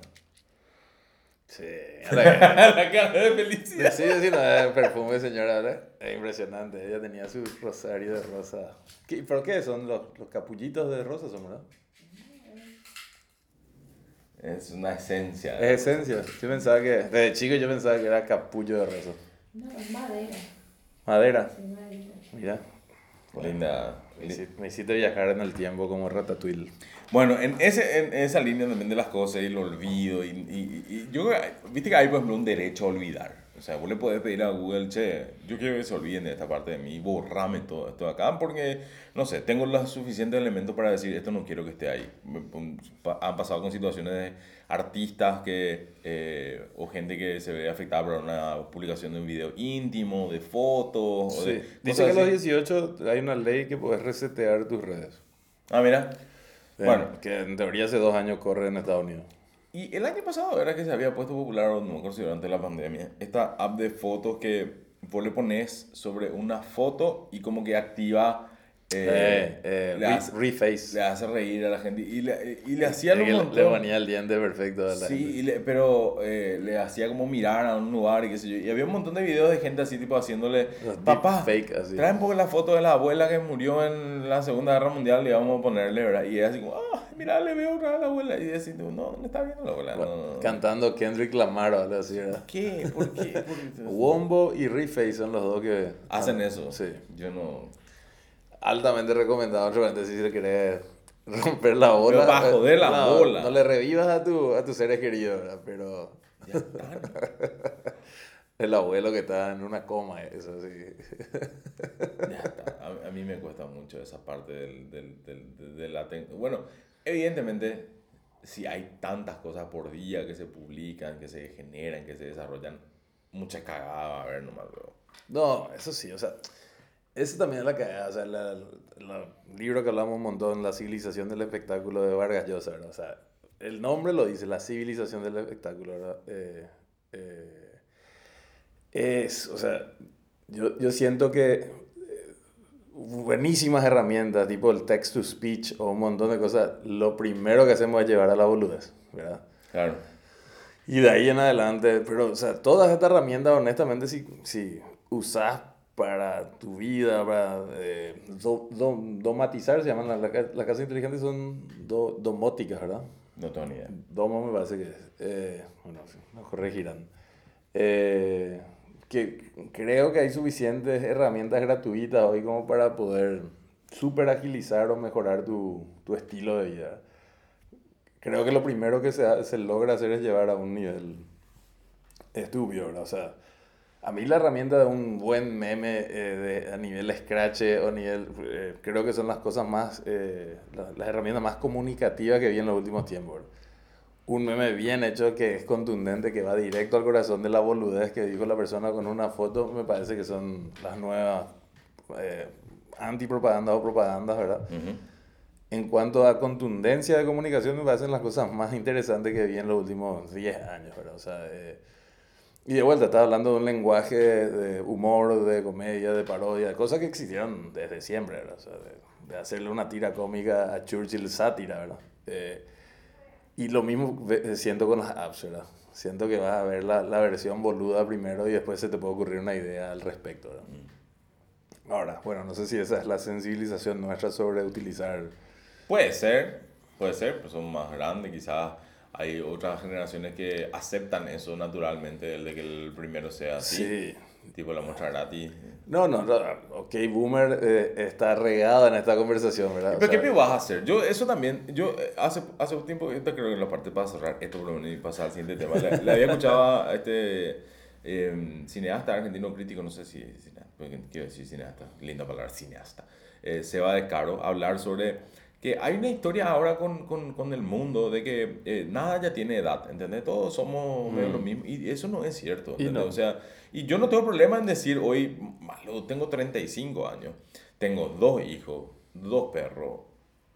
Sí. la cara de felicidad. Sí, sí, no, el perfume señora, ¿verdad? Es impresionante. Ella tenía su rosario de rosa. ¿Qué, ¿Pero qué? ¿Son los, los capullitos de rosa, son, verdad? Es una esencia. Es esencia. Yo pensaba que, desde chico yo pensaba que era capullo de rosa. No, es madera. Madera. Es madera. Mira, Linda. me hiciste, me hiciste viajar en el tiempo como Ratatouille. Bueno, en, ese, en esa línea también de las cosas y el olvido, y, y- y yo viste que hay, por ejemplo, un derecho a olvidar. O sea, vos le podés pedir a Google, che, yo quiero que se olviden de esta parte de mí, borrame todo esto de acá, porque, no sé, tengo los suficientes elementos para decir, esto no quiero que esté ahí. Han pasado con situaciones de artistas que, eh, o gente que se ve afectada por una publicación de un video íntimo, de fotos, o de Sí. Dice que a los así. 18 hay una ley que puedes resetear tus redes. Ah, mira. Bueno, Que en teoría hace dos años corre en Estados Unidos. Y el año pasado era que se había puesto popular, no me durante la pandemia, esta app de fotos que vos le pones sobre una foto y como que activa... Eh, eh, le, hace, reface. le hace reír a la gente y le, y le hacía un montón. le ponía el diente perfecto a la Sí, gente. y le- pero eh, le hacía como mirar a un lugar y qué sé yo. Y había un montón de videos de gente así, tipo, haciéndole, Los papá, deepfake, así. traen un poco la foto de la abuela que murió en la Segunda Guerra Mundial y vamos a ponerle, ¿verdad? Y ella así como, ah, mira, le veo a la abuela. Y decís, no, no está viendo la abuela. No, no, no. Cantando Kendrick Lamar o algo así, ¿verdad? ¿Qué? ¿Por qué? ¿Por qué? Wombo y Reface son los dos que Hacen ah, eso. Sí. Yo no. Altamente recomendado, realmente, si se quiere romper la bola. Pero para joder la no, bola. No le revivas a, tu, a tus seres queridos, ¿verdad? Pero Ya está. el abuelo que está en una coma, eso sí. Ya está. A, a mí me cuesta mucho esa parte del, del, del, de- de la... Bueno, evidentemente, si hay tantas cosas por día que se publican, que se generan, que se desarrollan, mucha cagada a haber nomás luego. No, eso sí, o sea, eso también es la cagada, o sea, el libro que hablamos un montón, La civilización del espectáculo de Vargas Llosa, ¿verdad? O sea, el nombre lo dice, La civilización del espectáculo, ¿verdad? Eh, eh, es, o sea, yo, yo siento que eh, buenísimas herramientas, tipo el text to speech o un montón de cosas, lo primero que hacemos es llevar a la boludez, ¿verdad? Claro. Y de ahí en adelante, pero, o sea, todas estas herramientas, honestamente, si, si usas para tu vida, para eh, do- do- domatizar, se llaman las las casas inteligentes, son do- domóticas, ¿verdad? No tengo ni idea. Domo me parece que es. Eh, bueno, nos corregirán. Eh, que creo que hay suficientes herramientas gratuitas hoy como para poder super agilizar o mejorar tu, tu estilo de vida. Creo que lo primero que se, se logra hacer es llevar a un nivel estúpido, ¿verdad? O sea, a mí la herramienta de un buen meme eh, de, a nivel scratch o nivel, eh, creo que son las cosas más, eh, la- las herramientas más comunicativas que vi en los últimos tiempos. ¿verdad? Un meme bien hecho que es contundente, que va directo al corazón de la boludez que dijo la persona con una foto, me parece que son las nuevas eh, antipropagandas o propagandas, ¿verdad? En cuanto a contundencia de comunicación, me parecen las cosas más interesantes que vi en los últimos 10 años, ¿verdad? O sea, eh, y de vuelta, estaba hablando de un lenguaje de humor, de comedia, de parodia, de cosas que existieron desde siempre, ¿verdad? O sea, de, de hacerle una tira cómica a Churchill sátira, ¿verdad? Eh, y lo mismo siento con las apps, ¿verdad? Siento que vas a ver la, la versión boluda primero y después se te puede ocurrir una idea al respecto, ¿verdad? Ahora, bueno, no sé si esa es la sensibilización nuestra sobre utilizar... Puede ser, puede ser, pues son más grandes, quizás hay otras generaciones que aceptan eso naturalmente, el de que el primero sea así. Sí. Tipo la muestra gratis. No, no, no, ok, Boomer eh, está regada en esta conversación, ¿verdad? ¿Pero qué me vas a hacer? Yo, eso también, yo eh, hace, hace un tiempo, esto creo que en la parte para cerrar esto, y pasar al siguiente tema, le, había escuchado a este eh, cineasta argentino crítico, no sé si, quiero decir cineasta, linda palabra, cineasta, eh, Seba de Caro, hablar sobre que hay una historia ahora con, con, con el mundo de que eh, nada ya tiene edad, ¿entendés? Todos somos mm. lo mismo y eso no es cierto, ¿entendés? O sea, y yo no tengo problema en decir hoy, malo, tengo 35 años, tengo dos hijos, dos perros,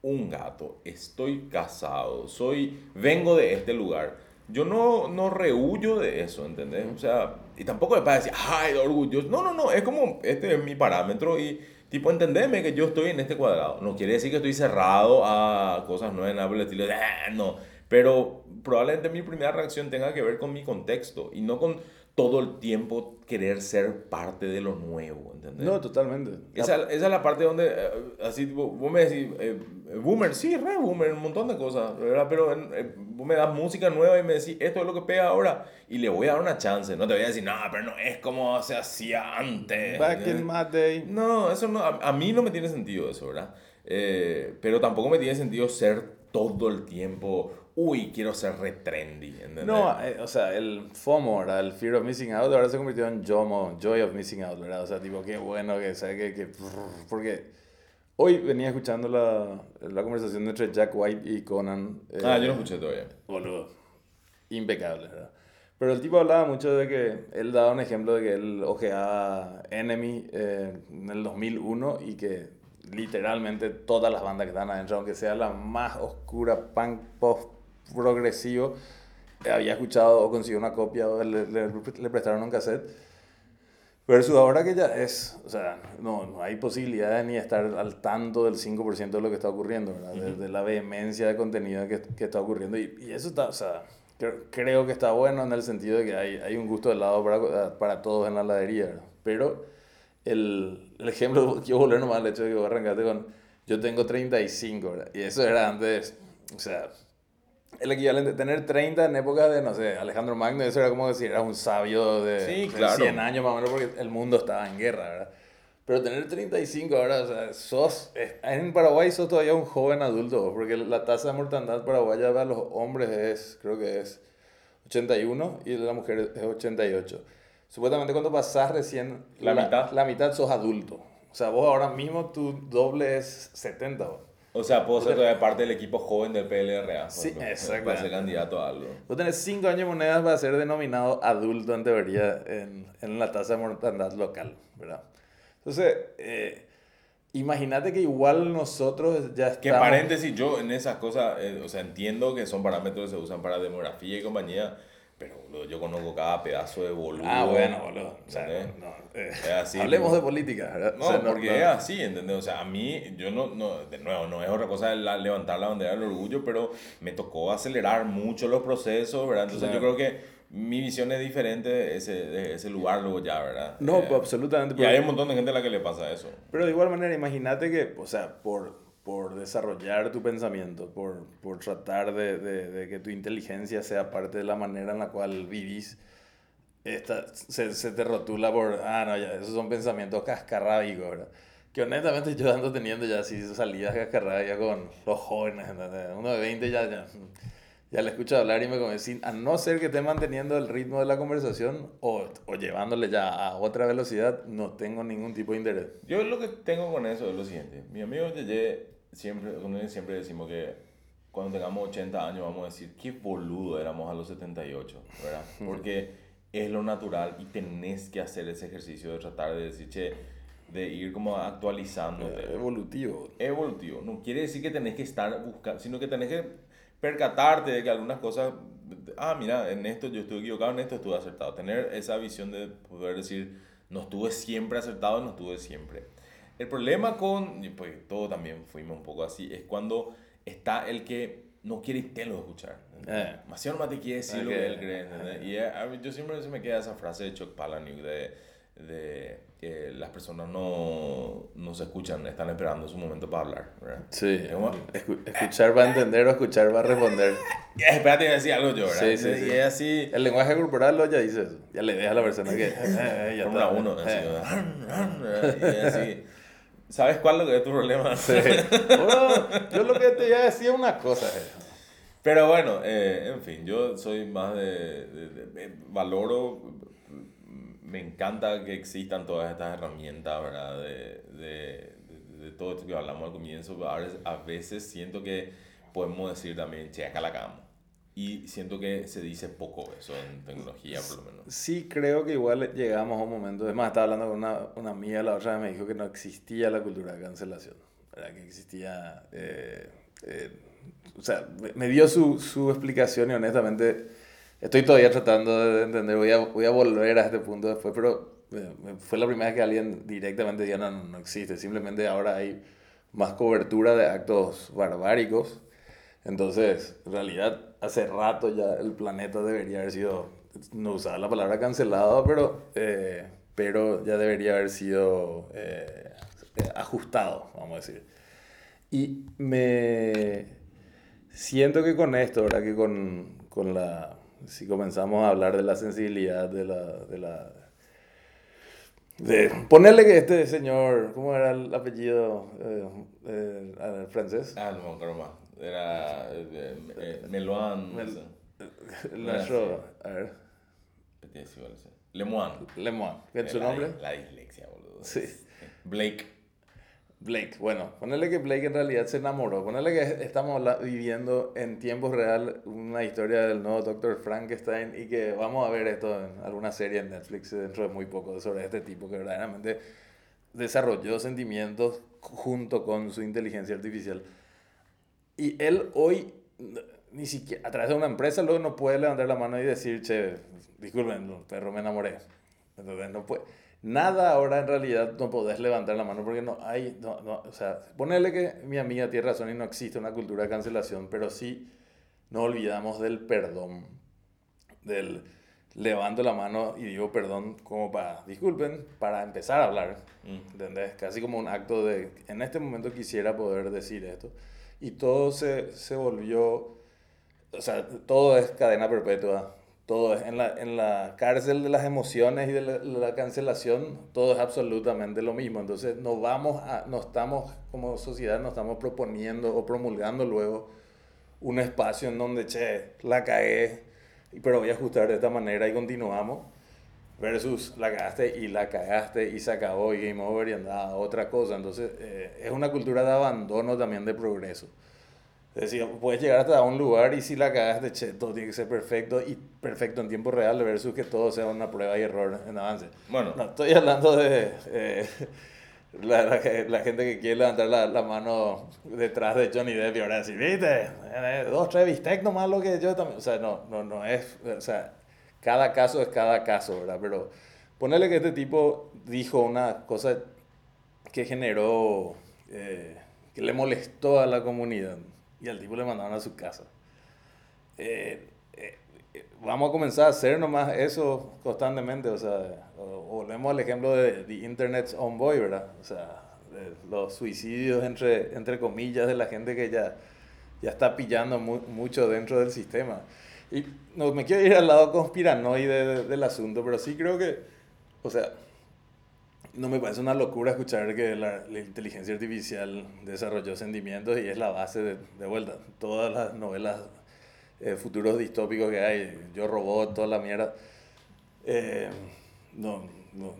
un gato, estoy casado, soy, vengo de este lugar. Yo no, no rehuyo de eso, ¿entendés? O sea, y tampoco me para decir, ay, orgulloso. No, no, no, es como, este es mi parámetro y Tipo, entendeme que yo estoy en este cuadrado. No quiere decir que estoy cerrado a cosas nuevas, por el estilo de, ah, no. Pero probablemente mi primera reacción tenga que ver con mi contexto y no con todo el tiempo querer ser parte de lo nuevo, ¿entendés? No, totalmente. Esa, esa es la parte donde, eh, así, vos me decís, eh, boomer, sí, re boomer, un montón de cosas, ¿verdad? Pero eh, vos me das música nueva y me decís, esto es lo que pega ahora, y le voy a dar una chance. No te voy a decir, no, pero no es como se hacía antes. Back in my day. No, eso no, a, a, mí no me tiene sentido eso, ¿verdad? pero tampoco me tiene sentido ser todo el tiempo uy, quiero ser re trendy. No, eh, o sea, el FOMO, ¿verdad? El Fear of Missing Out, ahora se convirtió en JOMO, Joy of Missing Out, ¿verdad? O sea, tipo, qué bueno que, sea, que, que porque hoy venía escuchando la, la conversación entre Jack White y Conan. ah, yo lo escuché todavía. Boludo, impecable, ¿verdad? Pero el tipo hablaba mucho de que él daba un ejemplo de que él ojeaba Enemy eh, en el 2001 y que literalmente todas las bandas que están adentro, aunque sea la más oscura punk pop progresivo, había escuchado o consiguió una copia o le, le, prestaron un cassette. Versus ahora que ya es, o sea, no, no hay posibilidad ni estar al tanto del 5% de lo que está ocurriendo, ¿verdad? De, la vehemencia de contenido que, que está ocurriendo. Y, y, eso está, o sea, creo que está bueno en el sentido de que hay, hay un gusto de helado para, para todos en la heladería, ¿verdad? Pero el, el ejemplo, quiero volver nomás al hecho de que vos arrancaste con, yo tengo 35, ¿verdad? Y eso era antes, o sea, el equivalente tener 30 en época de, no sé, Alejandro Magno, eso era como decir, era un sabio de, sí, claro. 100 años más o menos porque el mundo estaba en guerra, ¿verdad? Pero tener 35 ahora, o sea, sos, en Paraguay sos todavía un joven adulto, porque la tasa de mortandad paraguaya para los hombres es, creo que es 81 y la mujer es 88. Supuestamente cuando pasás recién la, mitad, la mitad sos adulto. O sea, vos ahora mismo tu doble es 70. O sea, puedo ser todavía parte del equipo joven del PLRA. Sí, exacto. Para ser candidato a algo. Vos tenés 5 años monedas para ser denominado adulto en teoría en, en la tasa de mortandad local, ¿verdad? Entonces, eh, imagínate que igual nosotros ya estamos... Que paréntesis, yo en esas cosas, eh, o sea, entiendo que son parámetros que se usan para demografía y compañía, pero yo conozco cada pedazo de boludo. Ah, bueno, boludo. O sea, no, eh, así, hablemos de política. ¿verdad? No, porque es así, ¿entendés? O sea, a mí, yo no, no, de nuevo, no es otra cosa levantar la bandera del orgullo, pero me tocó acelerar mucho los procesos, ¿verdad? Entonces yo creo que mi visión es diferente de ese, de ese lugar luego ya, ¿verdad? No, eh, absolutamente. Y hay un montón de gente a la que le pasa eso. Pero de igual manera, imagínate que, o sea, por por desarrollar tu pensamiento, por, por tratar de, de, de, que tu inteligencia sea parte de la manera en la cual vivís, esta, se, se, te rotula por, ah, no, ya, esos son pensamientos cascarrábicos, ¿verdad? Que honestamente yo ando teniendo ya así salidas cascarrábicas con los jóvenes, uno de 20 ya, ya, ya le escucho hablar y me convencí, a no ser que esté manteniendo el ritmo de la conversación o, o llevándole ya a otra velocidad, no tengo ningún tipo de interés. Yo lo que tengo con eso es lo siguiente, mi amigo Yeye siempre, siempre decimos que cuando tengamos 80 años vamos a decir, qué boludo éramos a los 78, ¿verdad? Porque es lo natural y tenés que hacer ese ejercicio de tratar de decir, che, de ir como actualizando Evolutivo. Evolutivo. No quiere decir que tenés que estar buscando, sino que tenés que percatarte de que algunas cosas, ah, mira, en esto yo estuve equivocado, en esto estuve acertado. Tener esa visión de poder decir, no estuve siempre acertado, no estuve siempre. El problema con, pues todo también fuimos un poco así, es cuando está el que no quiere lo escuchar. Eh. Demasiado más te quiere decir lo que él cree. Y eh, yo siempre se me queda esa frase de Chuck Palahniuk de de que las personas no, no se escuchan, están esperando su momento para hablar. ¿verdad? Sí, escu- escuchar va a entender o escuchar va a responder. Espérate, voy a decir algo yo, ¿verdad? Sí, sí, y sí. es así, El lenguaje corporal lo ya dice eso. Ya le deja a la persona que... ya está. 1, así, Eh. y es así. ¿Sabes cuál es lo que es tu problema? Sí. Bueno, yo lo que te iba a decir es una cosa. eh. Pero bueno, eh, en fin, yo soy más de, de- de- valoro, me encanta que existan todas estas herramientas, ¿verdad? De, de, de- todo esto que hablamos al comienzo, a veces, a veces siento que podemos decir también, che, acá la cagamos. Y siento que se dice poco eso en tecnología, por lo menos. Sí, creo que igual llegamos a un momento. Es más, estaba hablando con una, una amiga la otra vez, me dijo que no existía la cultura de cancelación. ¿verdad? Que existía. eh, eh, o sea, me- dio su, su explicación y honestamente estoy todavía tratando de entender. Voy a, voy a volver a este punto después, pero eh, fue la primera vez que alguien directamente dijo: no, no, no existe. Simplemente ahora hay más cobertura de actos barbáricos. Entonces, en realidad, hace rato ya el planeta debería haber sido, no usaba la palabra cancelado, pero, eh, pero ya debería haber sido eh, ajustado, vamos a decir. Y me siento que con esto, ¿verdad? Que con, con la, si comenzamos a hablar de la sensibilidad, de la... De la de ponerle que este señor, ¿cómo era el apellido eh, eh, francés? Ah, no acuerdo más. Era eh, eh, Meloan, no Mel- nuestro, a ver, decía, igual, sí. Lemoine. Lemoine, ¿qué es su La- nombre? La dislexia, boludo. Sí. Blake. Blake, bueno, ponerle que Blake en realidad se enamoró, ponerle que estamos viviendo en tiempo real una historia del nuevo Dr. Frankenstein y que vamos a ver esto en alguna serie en Netflix dentro de muy poco sobre este tipo que verdaderamente desarrolló sentimientos junto con su inteligencia artificial. Y él hoy, ni siquiera, a través de una empresa, luego no puede levantar la mano y decir, che, disculpen, perro, me enamoré. Entonces, no puede. Nada ahora en realidad no podés levantar la mano porque no hay, no, no, o sea, ponerle que mi amiga tiene razón y no existe una cultura de cancelación, pero sí no olvidamos del perdón, del levanto la mano y digo perdón como para, disculpen, para empezar a hablar, Mm. ¿entendés? Casi como un acto de, en este momento quisiera poder decir esto. Y todo se, se volvió, o sea, todo es cadena perpetua. Todo es en la, en la cárcel de las emociones y de la, la cancelación, todo es absolutamente lo mismo. Entonces, no vamos a, no estamos, como sociedad, no estamos proponiendo o promulgando luego un espacio en donde, che, la cagué, pero voy a ajustar de esta manera y continuamos. Versus la cagaste y la cagaste y se acabó y game over y andaba a otra cosa. Entonces, eh, es una cultura de abandono también de progreso. Es decir, puedes llegar hasta un lugar y si la cagaste, che, todo tiene que ser perfecto y perfecto en tiempo real versus que todo sea una prueba y error en avance. Bueno, No, estoy hablando de eh, la, la, la gente que quiere levantar la, la mano detrás de Johnny Depp y ahora decir, viste, Eh, dos, tres bistec nomás lo que yo también. O sea, no, no, no es, o sea, cada caso es cada caso, ¿verdad? Pero ponerle que este tipo dijo una cosa que generó, eh, que le molestó a la comunidad y al tipo le mandaron a su casa. Eh, eh, vamos a comenzar a hacer nomás eso constantemente, o sea, volvemos al ejemplo de The Internet's Own Boy, ¿verdad? O sea, los suicidios entre, entre comillas de la gente que ya, ya está pillando mu- mucho dentro del sistema. Y no me quiero ir al lado conspiranoide de- del asunto, pero sí creo que, o sea, no me parece una locura escuchar que la, inteligencia artificial desarrolló sentimientos y es la base de, de vuelta. Todas las novelas, eh, futuros distópicos que hay, Yo Robot, toda la mierda. Eh, no, no.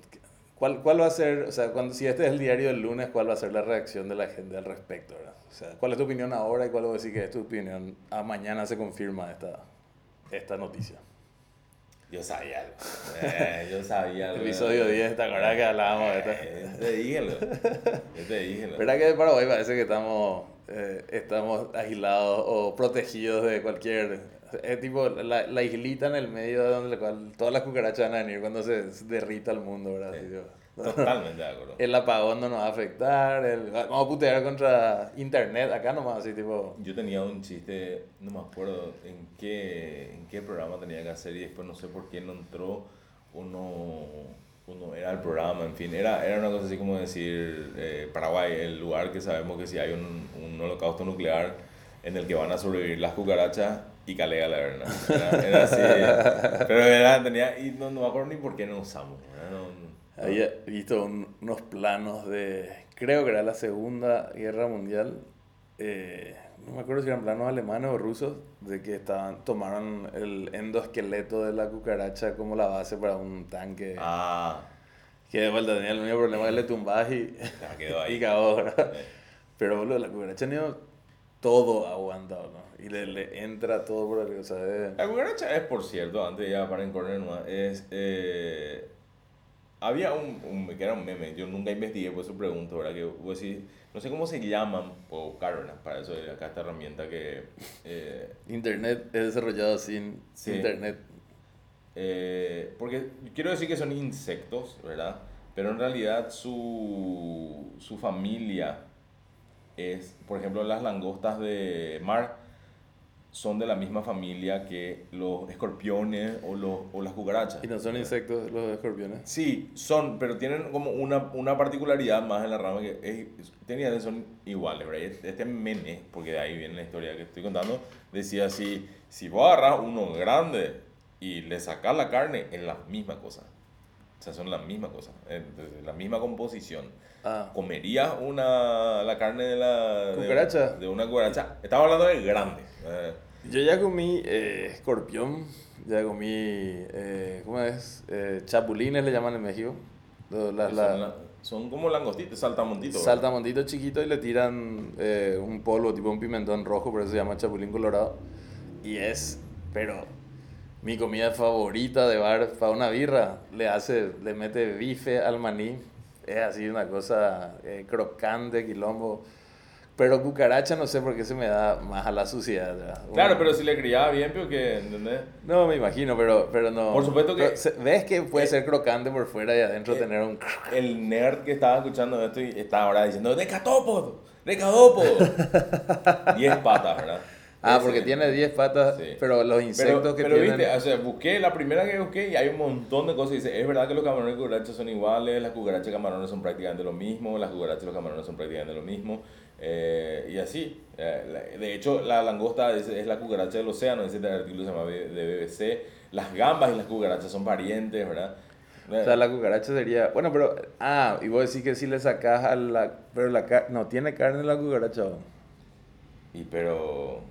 ¿Cuál, ¿Cuál va a ser, o sea, cuando, si este es el diario del lunes, cuál va a ser la reacción de la gente al respecto? ¿verdad? O sea, ¿cuál es tu opinión ahora y cuál va a decir que es tu opinión? A mañana se confirma esta, esta noticia. yo sabía algo. Eh, yo sabía algo. Episodio 10, ¿te acuerdas que hablábamos de esto? Eh, yo te dije, lo. Yo te dije. ¿Verdad que en Paraguay parece que estamos, eh, estamos aislados o protegidos de cualquier... Es tipo la, la islita en el medio de donde la cual todas las cucarachas van a venir cuando se derrita el mundo, ¿verdad? Tipo, Totalmente de acuerdo. el apagón no nos va a afectar, el- vamos a putear contra internet acá nomás, así tipo... Yo tenía un chiste, no me acuerdo en qué, en qué programa tenía que hacer y después no sé por qué no entró uno, uno era el programa, en fin, era, era una cosa así como decir eh, Paraguay, el lugar que sabemos que si hay un, un holocausto nuclear en el que van a sobrevivir las cucarachas y calega la verdad. Era, era así, pero era, tenía, y no, no me acuerdo ni por qué no usamos. No, Había visto un- unos planos de, creo que era la Segunda Guerra Mundial, eh, no me acuerdo si eran planos alemanes o rusos, de que estaban, tomaron el endoesqueleto de la cucaracha como la base para un tanque. Ah, Que de vuelta tenía el mismo problema que le tumbás y, quedó ahí. y cagó, ¿verdad? Eh, Pero boludo, la cucaracha ni todo aguantado, ¿no? Y le, le entra todo por arriba, o sea, de- La cucaracha es, por cierto, antes ya para incorrer nomás, es... eh, había un, un- que era un meme, yo nunca investigué, por eso pregunto, ¿verdad? Que vos decís, no sé cómo se llaman, puedo buscar, ¿verdad? Para eso hay acá esta herramienta que... eh, Internet es desarrollado sin Sí. Internet. eh, porque quiero decir que son insectos, ¿verdad? Pero en realidad su, su familia es, por ejemplo, las langostas de mar son de la misma familia que los escorpiones o, los, o las cucarachas. Y no son insectos los escorpiones. Sí, son, pero tienen como una, una particularidad más en la rama que es, tenían, son iguales, ¿verdad? Este- Este meme, porque de ahí viene la historia que estoy contando, decía así, si vos agarras uno grande y le sacas la carne, es la misma cosa. O sea, son la misma cosa, es la misma composición. Ah, ¿Comerías una, la carne de la... ¿Cucaracha? De, una cucaracha. Estaba hablando de grande. eh, yo ya comí eh, escorpión, ya comí, eh, ¿cómo es? Eh, chapulines le llaman en México. La- la- son, la- son como langostitos, saltamontitos. ¿verdad? saltamontito chiquito y le tiran eh, un polvo, tipo un pimentón rojo, por eso se llama chapulín colorado. Y es, pero mi comida favorita de bar para una birra, le hace, le mete bife al maní, es así una cosa eh, crocante, quilombo. Pero cucaracha no sé por qué se me da más a la suciedad. ¿verdad? Claro, pero si le criaba bien, pero que, ¿entendés? No, me imagino, pero, pero no. Por supuesto que- Pero ¿Ves que puede Eh, ser crocante por fuera y adentro eh, tener un... El nerd que estaba escuchando esto y estaba ahora diciendo, ¡Decatópodo! ¡Decatópodo! Diez patas, ¿verdad? Ah, porque tiene 10 patas, Sí. pero los insectos Pero, que pero tienen... viste, o sea, busqué, la primera que busqué y hay un montón de cosas. Dice, es verdad que los camarones y cucarachas son iguales, las cucarachas y camarones son prácticamente lo mismo, las cucarachas y los camarones son prácticamente lo mismo, eh, y así. Eh, de hecho, la langosta es, es la cucaracha del océano, ese artículo se llama de BBC. Las gambas y las cucarachas son parientes, ¿verdad? O sea, la cucaracha sería... Bueno, pero... Ah, y vos decís que si le sacás a la... Pero la carne... No, tiene carne la cucaracha. Y pero...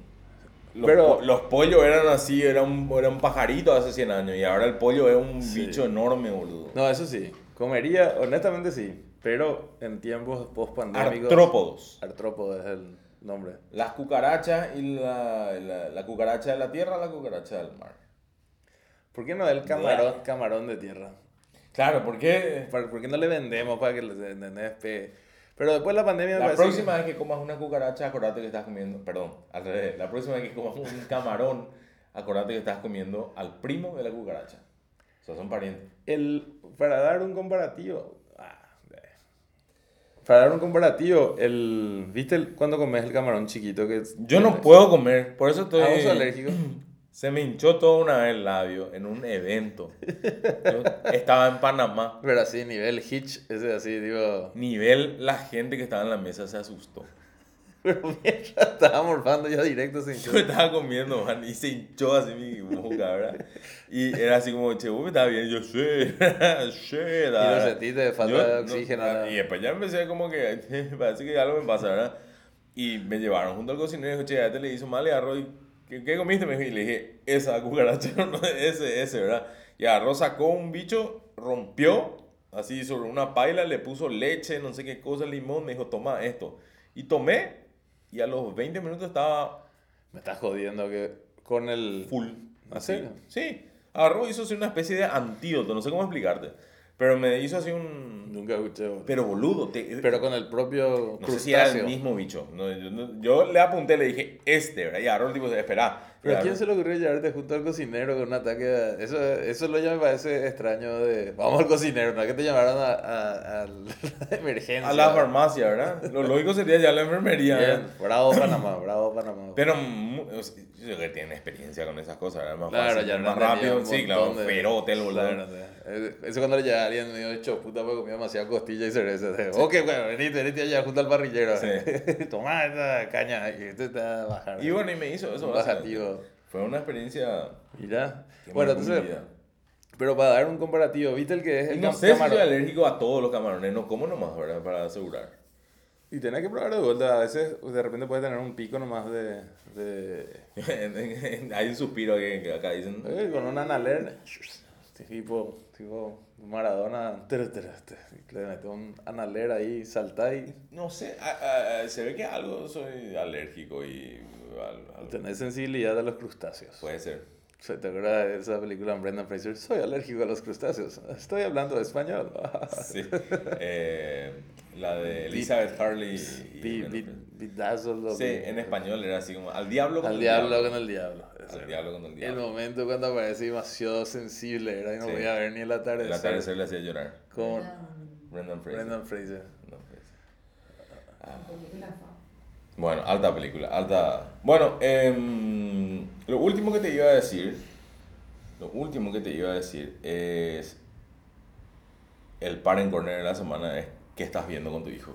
Los, Pero- po- los pollos eran así, era un, era un pajarito hace 100 años y ahora el pollo es un Sí. bicho enorme, boludo. No, eso sí. Comería, honestamente sí. Pero en tiempos post-pandémicos... Artrópodos. Artrópodo es el nombre. Las cucarachas y la, la, la cucaracha de la tierra, la cucaracha del mar. ¿Por qué no el camarón, camarón de tierra? Claro, ¿Por por qué no le vendemos para que les ¿entendés? Pe- Pero después de la pandemia la próxima vez que comas una cucaracha, acordate que estás comiendo, perdón, al revés, la próxima vez que comas un camarón, acordate que estás comiendo al primo de la cucaracha. O sea, son parientes. El, para dar un comparativo. ah. Para dar un comparativo, el, ¿viste el- cuando comes el camarón chiquito? que Yo no puedo comer, por eso estoy... Ah, ¿vos sos alérgico? Se me hinchó toda una vez el labio en un evento. Yo estaba en Panamá. Pero así, nivel Hitch, ese así, digo. Nivel, la gente que estaba en la mesa se asustó. Pero mientras estaba morfando ya directo sin Yo me estaba comiendo, man, y se hinchó así mi boca, ¿verdad? Y era así como, che, vos me estás bien, yo sé, sé, Y lo sentiste de falta Yo, de no, oxígeno. ah, ¿no? y después ya empecé como que, parece que algo me pasa, ¿verdad? Y me llevaron junto al cocinero y dijo, che, ya te le hizo mal y arroz. y, ¿Qué, qué comiste? Me dijo, y le dije, esa cucaracha, ese, ese, ¿verdad? Y agarró, sacó un bicho, rompió, así sobre una paila, le puso leche, no sé qué cosa, limón, me dijo, toma esto. Y tomé, y a los 20 minutos estaba Me estás jodiendo que con el. full. ¿En Así. Sí. Agarró, hizo así una especie de antídoto, no sé cómo explicarte. Pero me hizo así un... Nunca escuché. Pero boludo, te- Pero con el propio no sé si era el mismo bicho. No, yo, no- yo le apunté, le dije, este, ¿verdad? Y agarró el tipo, espera, Pero ¿a quién se le ocurrió llevarte junto al cocinero con un ataque? a- Eso, eso lo ya me parece extraño de... Vamos al cocinero, no que te llamaron a, a, a la emergencia. A la farmacia, ¿verdad? Lo lógico sería ya la enfermería. Bien, bravo Panamá, bravo Panamá. Pero o sea, yo creo que tienen experiencia con esas cosas, ¿verdad? Más Claro, fácil, ya más rápido. Sí, claro, de- ferote el boludo. Claro, no sé. Eh, Eso cuando le llega alguien medio hecho puta porque comía demasiada costilla y cerveza. de, Ok, bueno, venite, venite allá junto al parrillero. Sí. Tomá esta caña y este a bajar. Y bueno, y me hizo eso. Bajativo. Fue una experiencia Mira. Bueno, entonces, pero para dar un comparativo, ¿viste el que es Y el no sé si camarón? soy alérgico a todos los camarones, no como nomás, ¿verdad? Para asegurar. Y tenés que probar de vuelta. A veces de repente puedes tener un pico nomás de. de Hay un suspiro que, acá dicen. eh, con un analer. Tipo, tipo Maradona. Le metes un analer ahí, saltá y No sé, a- a- se ve que algo soy alérgico y. al- al- tenés sensibilidad a los crustáceos. puede ser. ¿Se ¿Te acuerdas de esa película con Brendan Fraser? Soy alérgico a los crustáceos. Estoy hablando español. Sí. Eh, la de Elizabeth Harley. y- Bedazzled o Sí, en español era así como al diablo con Al el diablo con el diablo. Al diablo con el El diablo. momento cuando aparece demasiado sensible era y no Sí. voy a ver ni el atardecer. El atardecer le hacía llorar. Con Brendan Fraser. Brendan Fraser. Brendan Fraser. Bueno, alta película, alta... Bueno, em, lo último que te iba a decir, lo último que te iba a decir es el par en corner de la semana es qué estás viendo con tu hijo.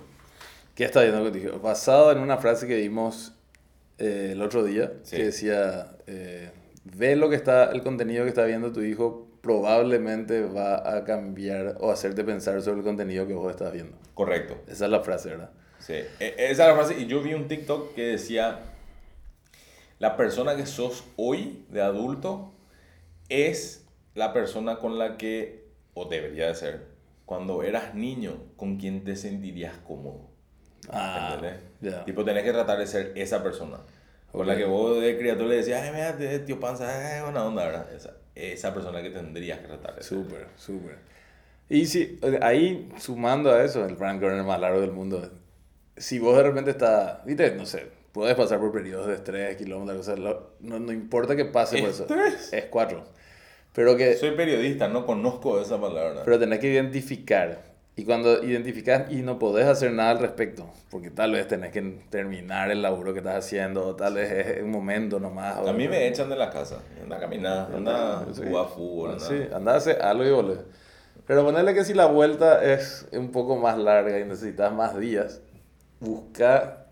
¿Qué está viendo contigo? Basado en una frase que vimos eh, el otro día, Sí. que decía, eh, ve lo que está, el contenido que está viendo tu hijo probablemente va a cambiar o hacerte pensar sobre el contenido que vos estás viendo. Correcto. Esa es la frase, ¿verdad? Sí, e- esa es la frase. Y yo vi un TikTok que decía, la persona que sos hoy de adulto es la persona con la que, o debería de ser, cuando eras niño, con quien te sentirías cómodo. Ah, ¿Entendés? ya. Tipo, tenés que tratar de ser esa persona. Con la que vos de criatura le decías, ay, mira, te- tío panza, es buena onda, ¿verdad? Esa, esa persona que tendrías que tratar de. Súper, súper. Y si, ahí sumando a eso, el Frank Corner más largo del mundo, si vos de repente estás, viste, no sé, puedes pasar por periodos de estrés, kilómetros, o sea, lo- no, no importa que pase por eso. ¿Estrés? Es cuatro. Pero que, Soy periodista, no conozco esa palabra. pero tenés que identificar. Y cuando identificas y no podés hacer nada al respecto, porque tal vez tenés que terminar el laburo que estás haciendo, o tal vez es un momento nomás. A mí me echan de la casa. Anda a caminar, anda a jugar fútbol. anda- Sí, anda a hacer algo y volver. Pero ponerle que si la vuelta es un poco más larga y necesitas más días, busca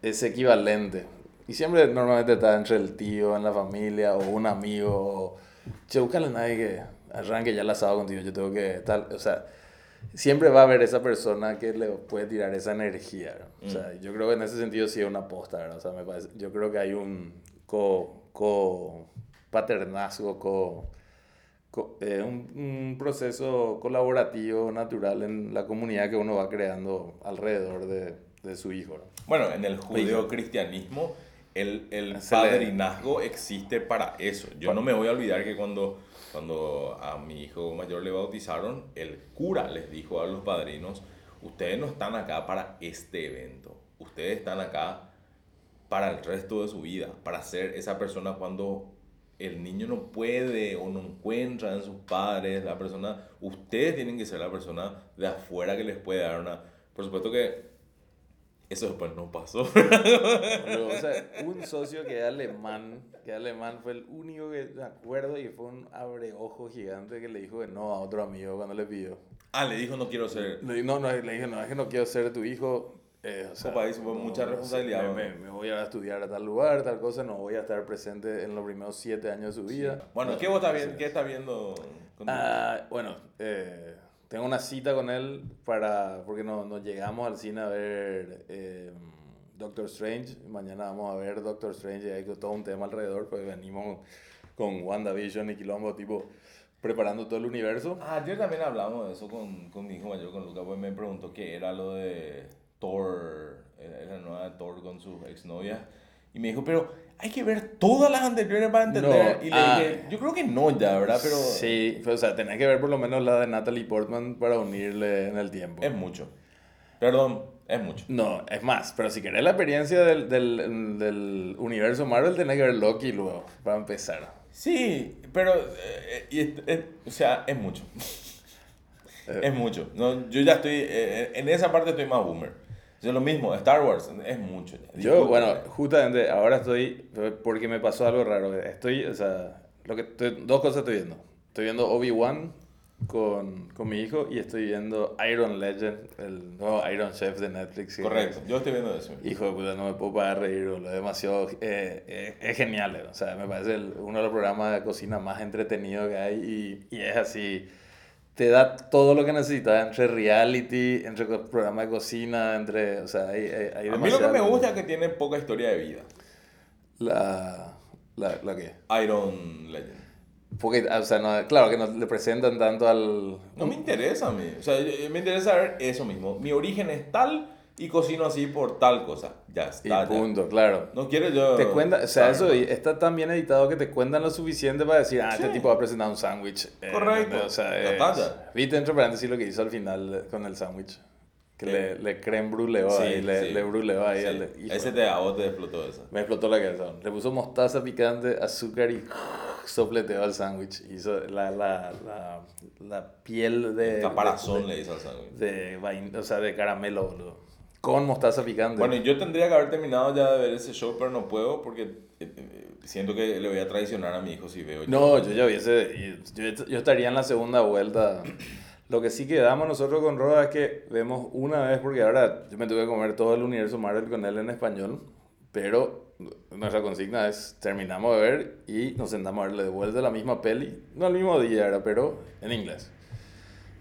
ese equivalente. Y siempre normalmente está entre el tío, en la familia, o un amigo, o... A nadie que arranque ya el asado contigo, yo tengo que... Tal, o sea, siempre va a haber esa persona que le puede tirar esa energía. ¿no? O sea, yo creo que en ese sentido sí es una aposta, ¿verdad? O sea, me parece, yo creo que hay un co, co paternazgo, co, co- eh, un, un proceso colaborativo natural en la comunidad que uno va creando alrededor de, de su hijo. ¿no? Bueno, en el judeocristianismo el, el le- padrinazgo existe para eso. Yo no me voy a olvidar que cuando, cuando a mi hijo mayor le bautizaron, el cura les dijo a los padrinos, ustedes no están acá para este evento, ustedes están acá para el resto de su vida, para ser esa persona cuando el niño no puede o no encuentra en sus padres, la persona, ustedes tienen que ser la persona de afuera que les puede dar una... Por supuesto que eso después no pasó. Pero, o sea, un socio que era alemán, que era alemán fue el único que me acuerdo y fue un abreojo gigante que le dijo que no a otro amigo cuando le pidió. ah, le dijo no quiero ser... Le No, no, le dije, no, es que no quiero ser tu hijo. Eh, o sea, Opa, eso fue mucha responsabilidad, Me, ¿no? me- me voy a estudiar a tal lugar, tal cosa, no voy a estar presente en los primeros siete años de su vida. Bueno, No, ¿qué, vos estás sí. viendo, ¿qué estás viendo? Ah, bueno, eh, tengo una cita con él para, porque no- nos llegamos al cine a ver eh, Doctor Strange. Mañana vamos a ver Doctor Strange y hay todo un tema alrededor, pues venimos con WandaVision y Quilombo, tipo, preparando todo el universo. Ah, ayer también hablamos de eso con, con mi hijo mayor, con Lucas, pues me preguntó qué era lo de Thor, eh, la nueva Thor con su exnovia. Y me dijo, pero hay que ver todas las anteriores para entender. No, y le ah. dije, yo creo que no ya, ¿verdad? Pero Sí, pues, o sea, tenés que ver por lo menos la de Natalie Portman para unirle en el tiempo. es mucho. Perdón, es mucho. No, es más, pero si querés la experiencia del, del, del universo Marvel, tenés que ver Loki luego, para empezar. Sí, pero, eh, y es- o sea, es mucho. Eh. Es mucho. No, yo ya estoy, eh, en esa parte estoy más boomer. Es lo mismo, Star Wars es mucho. ya. Yo, bueno, justamente ahora estoy, porque me pasó algo raro. Estoy, o sea, lo que estoy- dos cosas estoy viendo. Estoy viendo Obi-Wan con, con mi hijo y estoy viendo Iron Legend, el nuevo Iron Chef de Netflix. Correcto, yo estoy viendo eso. Hijo de puta, no me puedo parar de reír, boludo, es demasiado, eh, eh, es genial, eh, o sea, me parece el- uno de los programas de cocina más entretenidos que hay y, y es así, te da todo lo que necesitas entre reality, entre programa de cocina, entre, o sea, hay, hay, hay A mí lo que me gusta es que tiene poca historia de vida. La, la, la que, Iron Legend. porque, o sea, no, claro que no le presentan tanto al... No me interesa a mí. O sea, me interesa ver eso mismo. Mi origen es tal y cocino así por tal cosa. Ya Y está. ya. punto, claro. No quiero yo. Te cuenta, o sea, eso está tan bien editado que te cuentan lo suficiente para decir, ah, este tipo va a presentar un sándwich. Eh, Correcto. O sea, es- viste entre paréntesis lo que hizo al final con el sándwich. Que ¿Qué? le, le creme bruleó Sí, ahí, le, sí. le bruleó ahí. Hijo Ese te, a vos te explotó eso. Me explotó la cabeza. Le puso mostaza picante, azúcar y sopleteó al sándwich. Hizo la, la, la, la piel de... Caparazón de, le hizo al sándwich. de, o sea, de caramelo, boludo. Con mostaza picante. Bueno, yo tendría que haber terminado ya de ver ese show, pero no puedo porque eh, eh, siento que le voy a traicionar a mi hijo si veo. No, yo ya hubiese. Yo, yo estaría en la segunda vuelta. Lo que sí quedamos nosotros con Roda es que vemos una vez, porque ahora yo me tuve que comer todo el universo Marvel con él en español, pero nuestra consigna es terminamos de ver y nos sentamos a verle de vuelta la misma peli, no el mismo día, era, pero en inglés.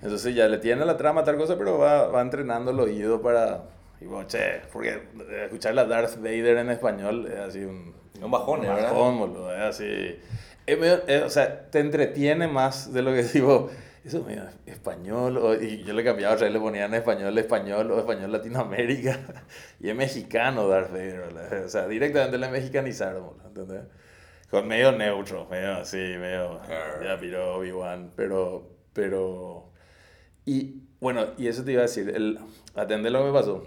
Entonces ya le tiene la trama tal cosa, pero va, va entrenando el oído para... Y bueno, che, porque escuchar la Darth Vader en español es así un... Un bajón, ¿eh? ¿verdad? bajón, boludo, es así... es medio- es- o sea, te entretiene más de lo que digo, eso es medio español, o- y yo le cambiaba otra vez, le ponía en español, español o español Latinoamérica, y es mexicano Darth Vader, boludo, o sea, directamente le mexicanizaron, ¿entendés? Con medio neutro, medio así, medio, ya piró Obi-Wan, pero, pero, y bueno, y eso te iba a decir, el, atender lo que me pasó.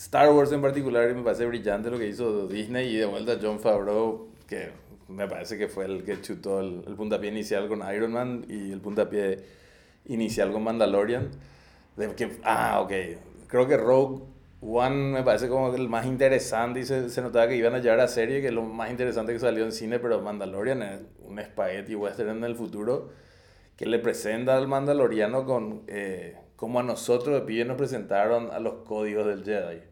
Star Wars en particular me parece brillante lo que hizo Disney y de vuelta John Favreau, que me parece que fue el que chutó el, el puntapié inicial con Iron Man y el puntapié inicial con Mandalorian. De que, ah, ok. Creo que Rogue One me parece como el más interesante y se, se notaba que iban a llevar a serie, que es lo más interesante que salió en cine, pero Mandalorian es un spaghetti western en el futuro que le presenta al mandaloriano con eh, como a nosotros de pibe nos presentaron a los códigos del Jedi.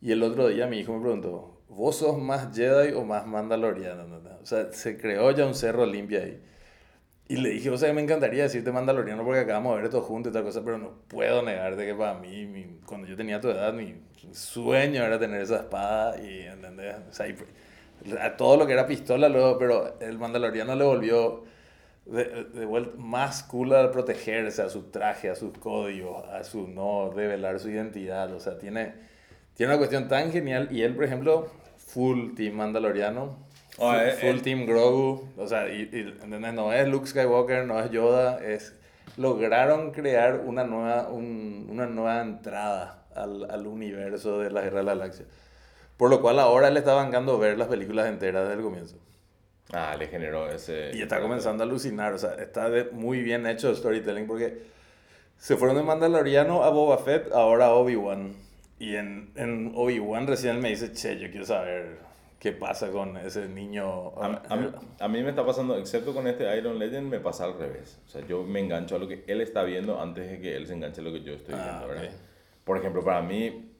Y el otro día mi hijo me preguntó, ¿vos sos más Jedi o más mandaloriano? O sea, se creó ya un cerro limpio ahí. Y le dije, o sea, me encantaría decirte mandaloriano porque acabamos de ver esto juntos y tal cosa, pero no puedo negarte que para mí, mi- cuando yo tenía tu edad, mi sueño era tener esa espada y, ¿entendés? O sea, y a todo lo que era pistola luego, pero el mandaloriano le volvió de, de vuelta más cool al protegerse, a su traje, a sus códigos, a su no revelar su identidad. O sea, tiene, tiene una cuestión tan genial. Y él, por ejemplo, full team mandaloriano, Oh, full, eh, full eh. team Grogu. O sea, y, y, no es Luke Skywalker, no es Yoda, es... Lograron crear una nueva, un- una nueva entrada al, al universo de la Guerra de la Galaxia. Por lo cual ahora le está bancando ver las películas enteras desde el comienzo. Ah, le generó ese. Y está comenzando a alucinar, o sea, está de- muy bien hecho el storytelling porque se fueron de Mandaloriano a Boba Fett, ahora a Obi-Wan. Y en, en Obi-Wan recién me dice, che, yo quiero saber qué pasa con ese niño. A, a mí, a mí me está pasando, excepto con este Iron Legend, me pasa al revés. O sea, yo me engancho a lo que él está viendo antes de que él se enganche a lo que yo estoy Ah, viendo, ¿verdad? ok. Por ejemplo, para mí,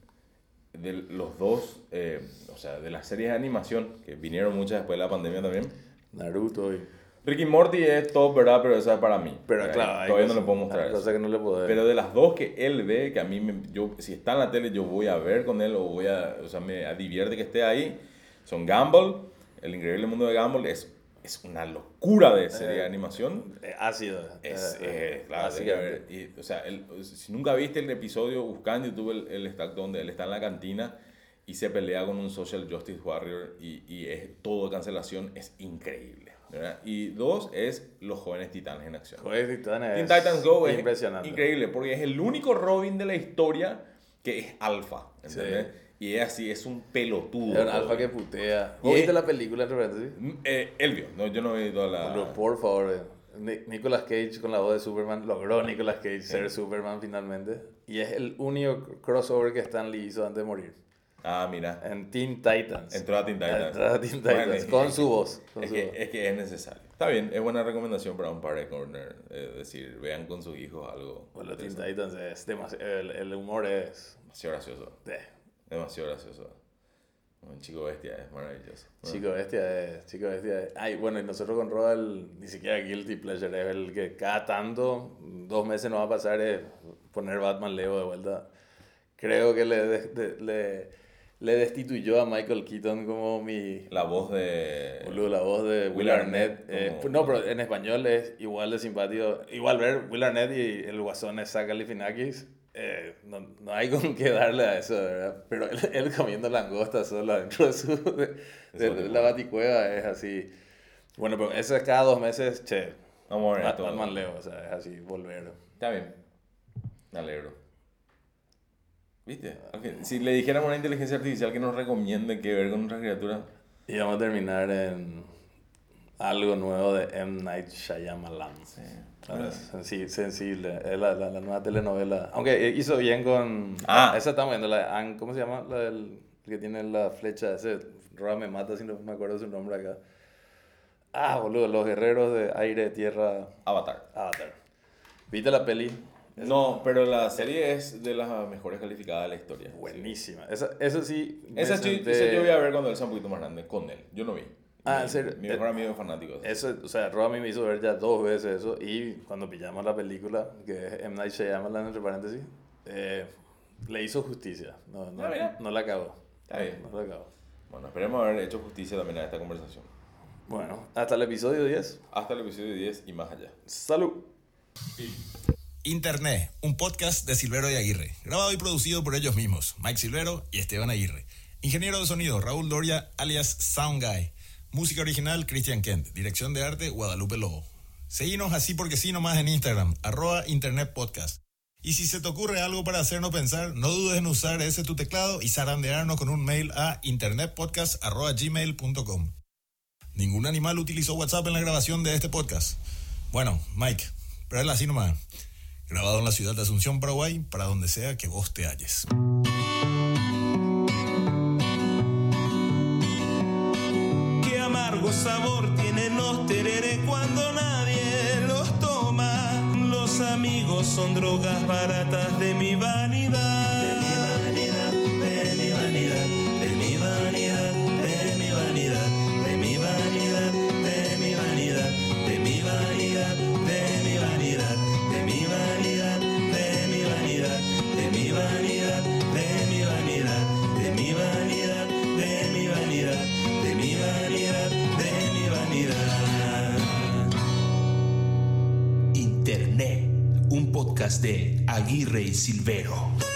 de los dos, eh, o sea, de las series de animación, que vinieron muchas después de la pandemia también, Naruto y... Ricky Morty es top, ¿verdad? Pero esa es para mí. Pero ¿verdad? claro, todavía no cosas- le puedo mostrar cosas que no le puedo ver. Pero de las dos que él ve, que a mí, me- yo, si está en la tele, yo voy a ver con él o voy a, o sea, me divierte que esté ahí, son Gumball, El Increíble Mundo de Gumball, es, es una locura de serie de animación. Eh, ácido. Es, eh, eh, claro, hay que básicamente. ver. Y, o sea, si nunca viste el episodio, busca en YouTube el, el extracto donde él está en la cantina y se pelea con un social justice warrior y, y es todo cancelación, es increíble. ¿Verdad? Y dos es Los Jóvenes Titanes en Acción. Jóvenes Titanes. Teen Titans Go es Impresionante. increíble porque es el único Robin de la historia que es alfa, ¿entendés? Y es así, es un pelotudo. Es un alfa que putea. ¿Vos viste la película entre paréntesis? Mm, eh, él vio, no, yo no vi toda la... Pero, por favor, eh, Ni- Nicolas Cage con la voz de Superman logró Nicolas Cage ser Superman finalmente. Y es el único crossover que Stan Lee hizo antes de morir. Ah, mira. En Teen Titans. Entró a Teen Titans. Entró a Teen Titans. Bueno, con su voz. con Es su que, voz. es que es necesario. Está bien, es buena recomendación para un par de corner. Es decir, vean con sus hijos algo. Bueno, Teen. Titans es demasiado. El, el humor es. Demasiado gracioso. eh, Demasiado gracioso. Un chico bestia es maravilloso. ¿no? Chico bestia es, chico bestia es. Ay, bueno, y nosotros con Rodal, ni siquiera Guilty Pleasure, es el que cada tanto, dos meses nos va a pasar es poner Batman Leo de vuelta. Creo que le, de- de- le, le destituyó a Michael Keaton como mi... La voz de. Boludo, la voz de Will Will Arnett. Arnett eh, no, pero en español es igual de simpático. Igual ver Will Arnett y el guasón es Zach Galifianakis. eh, no, no hay con qué darle a eso, ¿verdad? Pero él, él comiendo langosta solo dentro de, su, de, de Eso la baticueva es así. Bueno, pero eso es cada dos meses, che. Vamos a ver. Batman Leo, o sea, es así, volver. Está bien. Me alegro. ¿Viste? Ok, Si le dijéramos a una inteligencia artificial que nos recomiende qué ver con nuestras criaturas. Y vamos a terminar en algo nuevo de M. Night Shyamalan. Sensi- sensible, es la, la, la nueva telenovela. Aunque hizo bien con. Ah. Esa estamos viendo, la de ¿cómo se llama? La del que tiene la flecha. Ese Roa me mata si no me acuerdo su nombre acá. Ah, boludo, los guerreros de aire, tierra, Avatar. Avatar. ¿Viste la peli? No, pero la serie es de las mejores calificadas de la historia. Buenísima. Esa, eso sí. Esa, sí- senté- esa yo voy a ver cuando él sea un poquito más grande, con él. Yo no vi. Ah, Mi- ¿en serio? Mi mejor amigo es fanático. eso. O sea, Roa a mí me hizo ver ya dos veces eso y cuando pillamos la película, que es M. Night Shyamalan, entre paréntesis, eh, le hizo justicia. No, no, Ah, no la. Está bien. No la cagó. Bueno, esperemos haber hecho justicia también a esta conversación. Bueno, hasta el episodio 10. Hasta el episodio 10 y más allá. Salud. Internet, un podcast de Silvero y Aguirre, grabado y producido por ellos mismos, Mike Silvero y Esteban Aguirre. Ingeniero de sonido, Raúl Doria, alias Sound Guy. Música original, Christian Kent. Dirección de arte, Guadalupe Lobo. Seguinos así porque sí nomás en Instagram, arroba Internet Podcast. Y si se te ocurre algo para hacernos pensar, no dudes en usar ese tu teclado y zarandearnos con un mail a internetpodcast.gmail.com. Ningún animal utilizó WhatsApp en la grabación de este podcast. Bueno, Mike, pero él así nomás. Grabado en la ciudad de Asunción, Paraguay, para donde sea que vos te halles. Qué amargo sabor tienen los tereré cuando nadie los toma. Los amigos son drogas baratas de mi vanidad. Podcast de Aguirre y Silvero.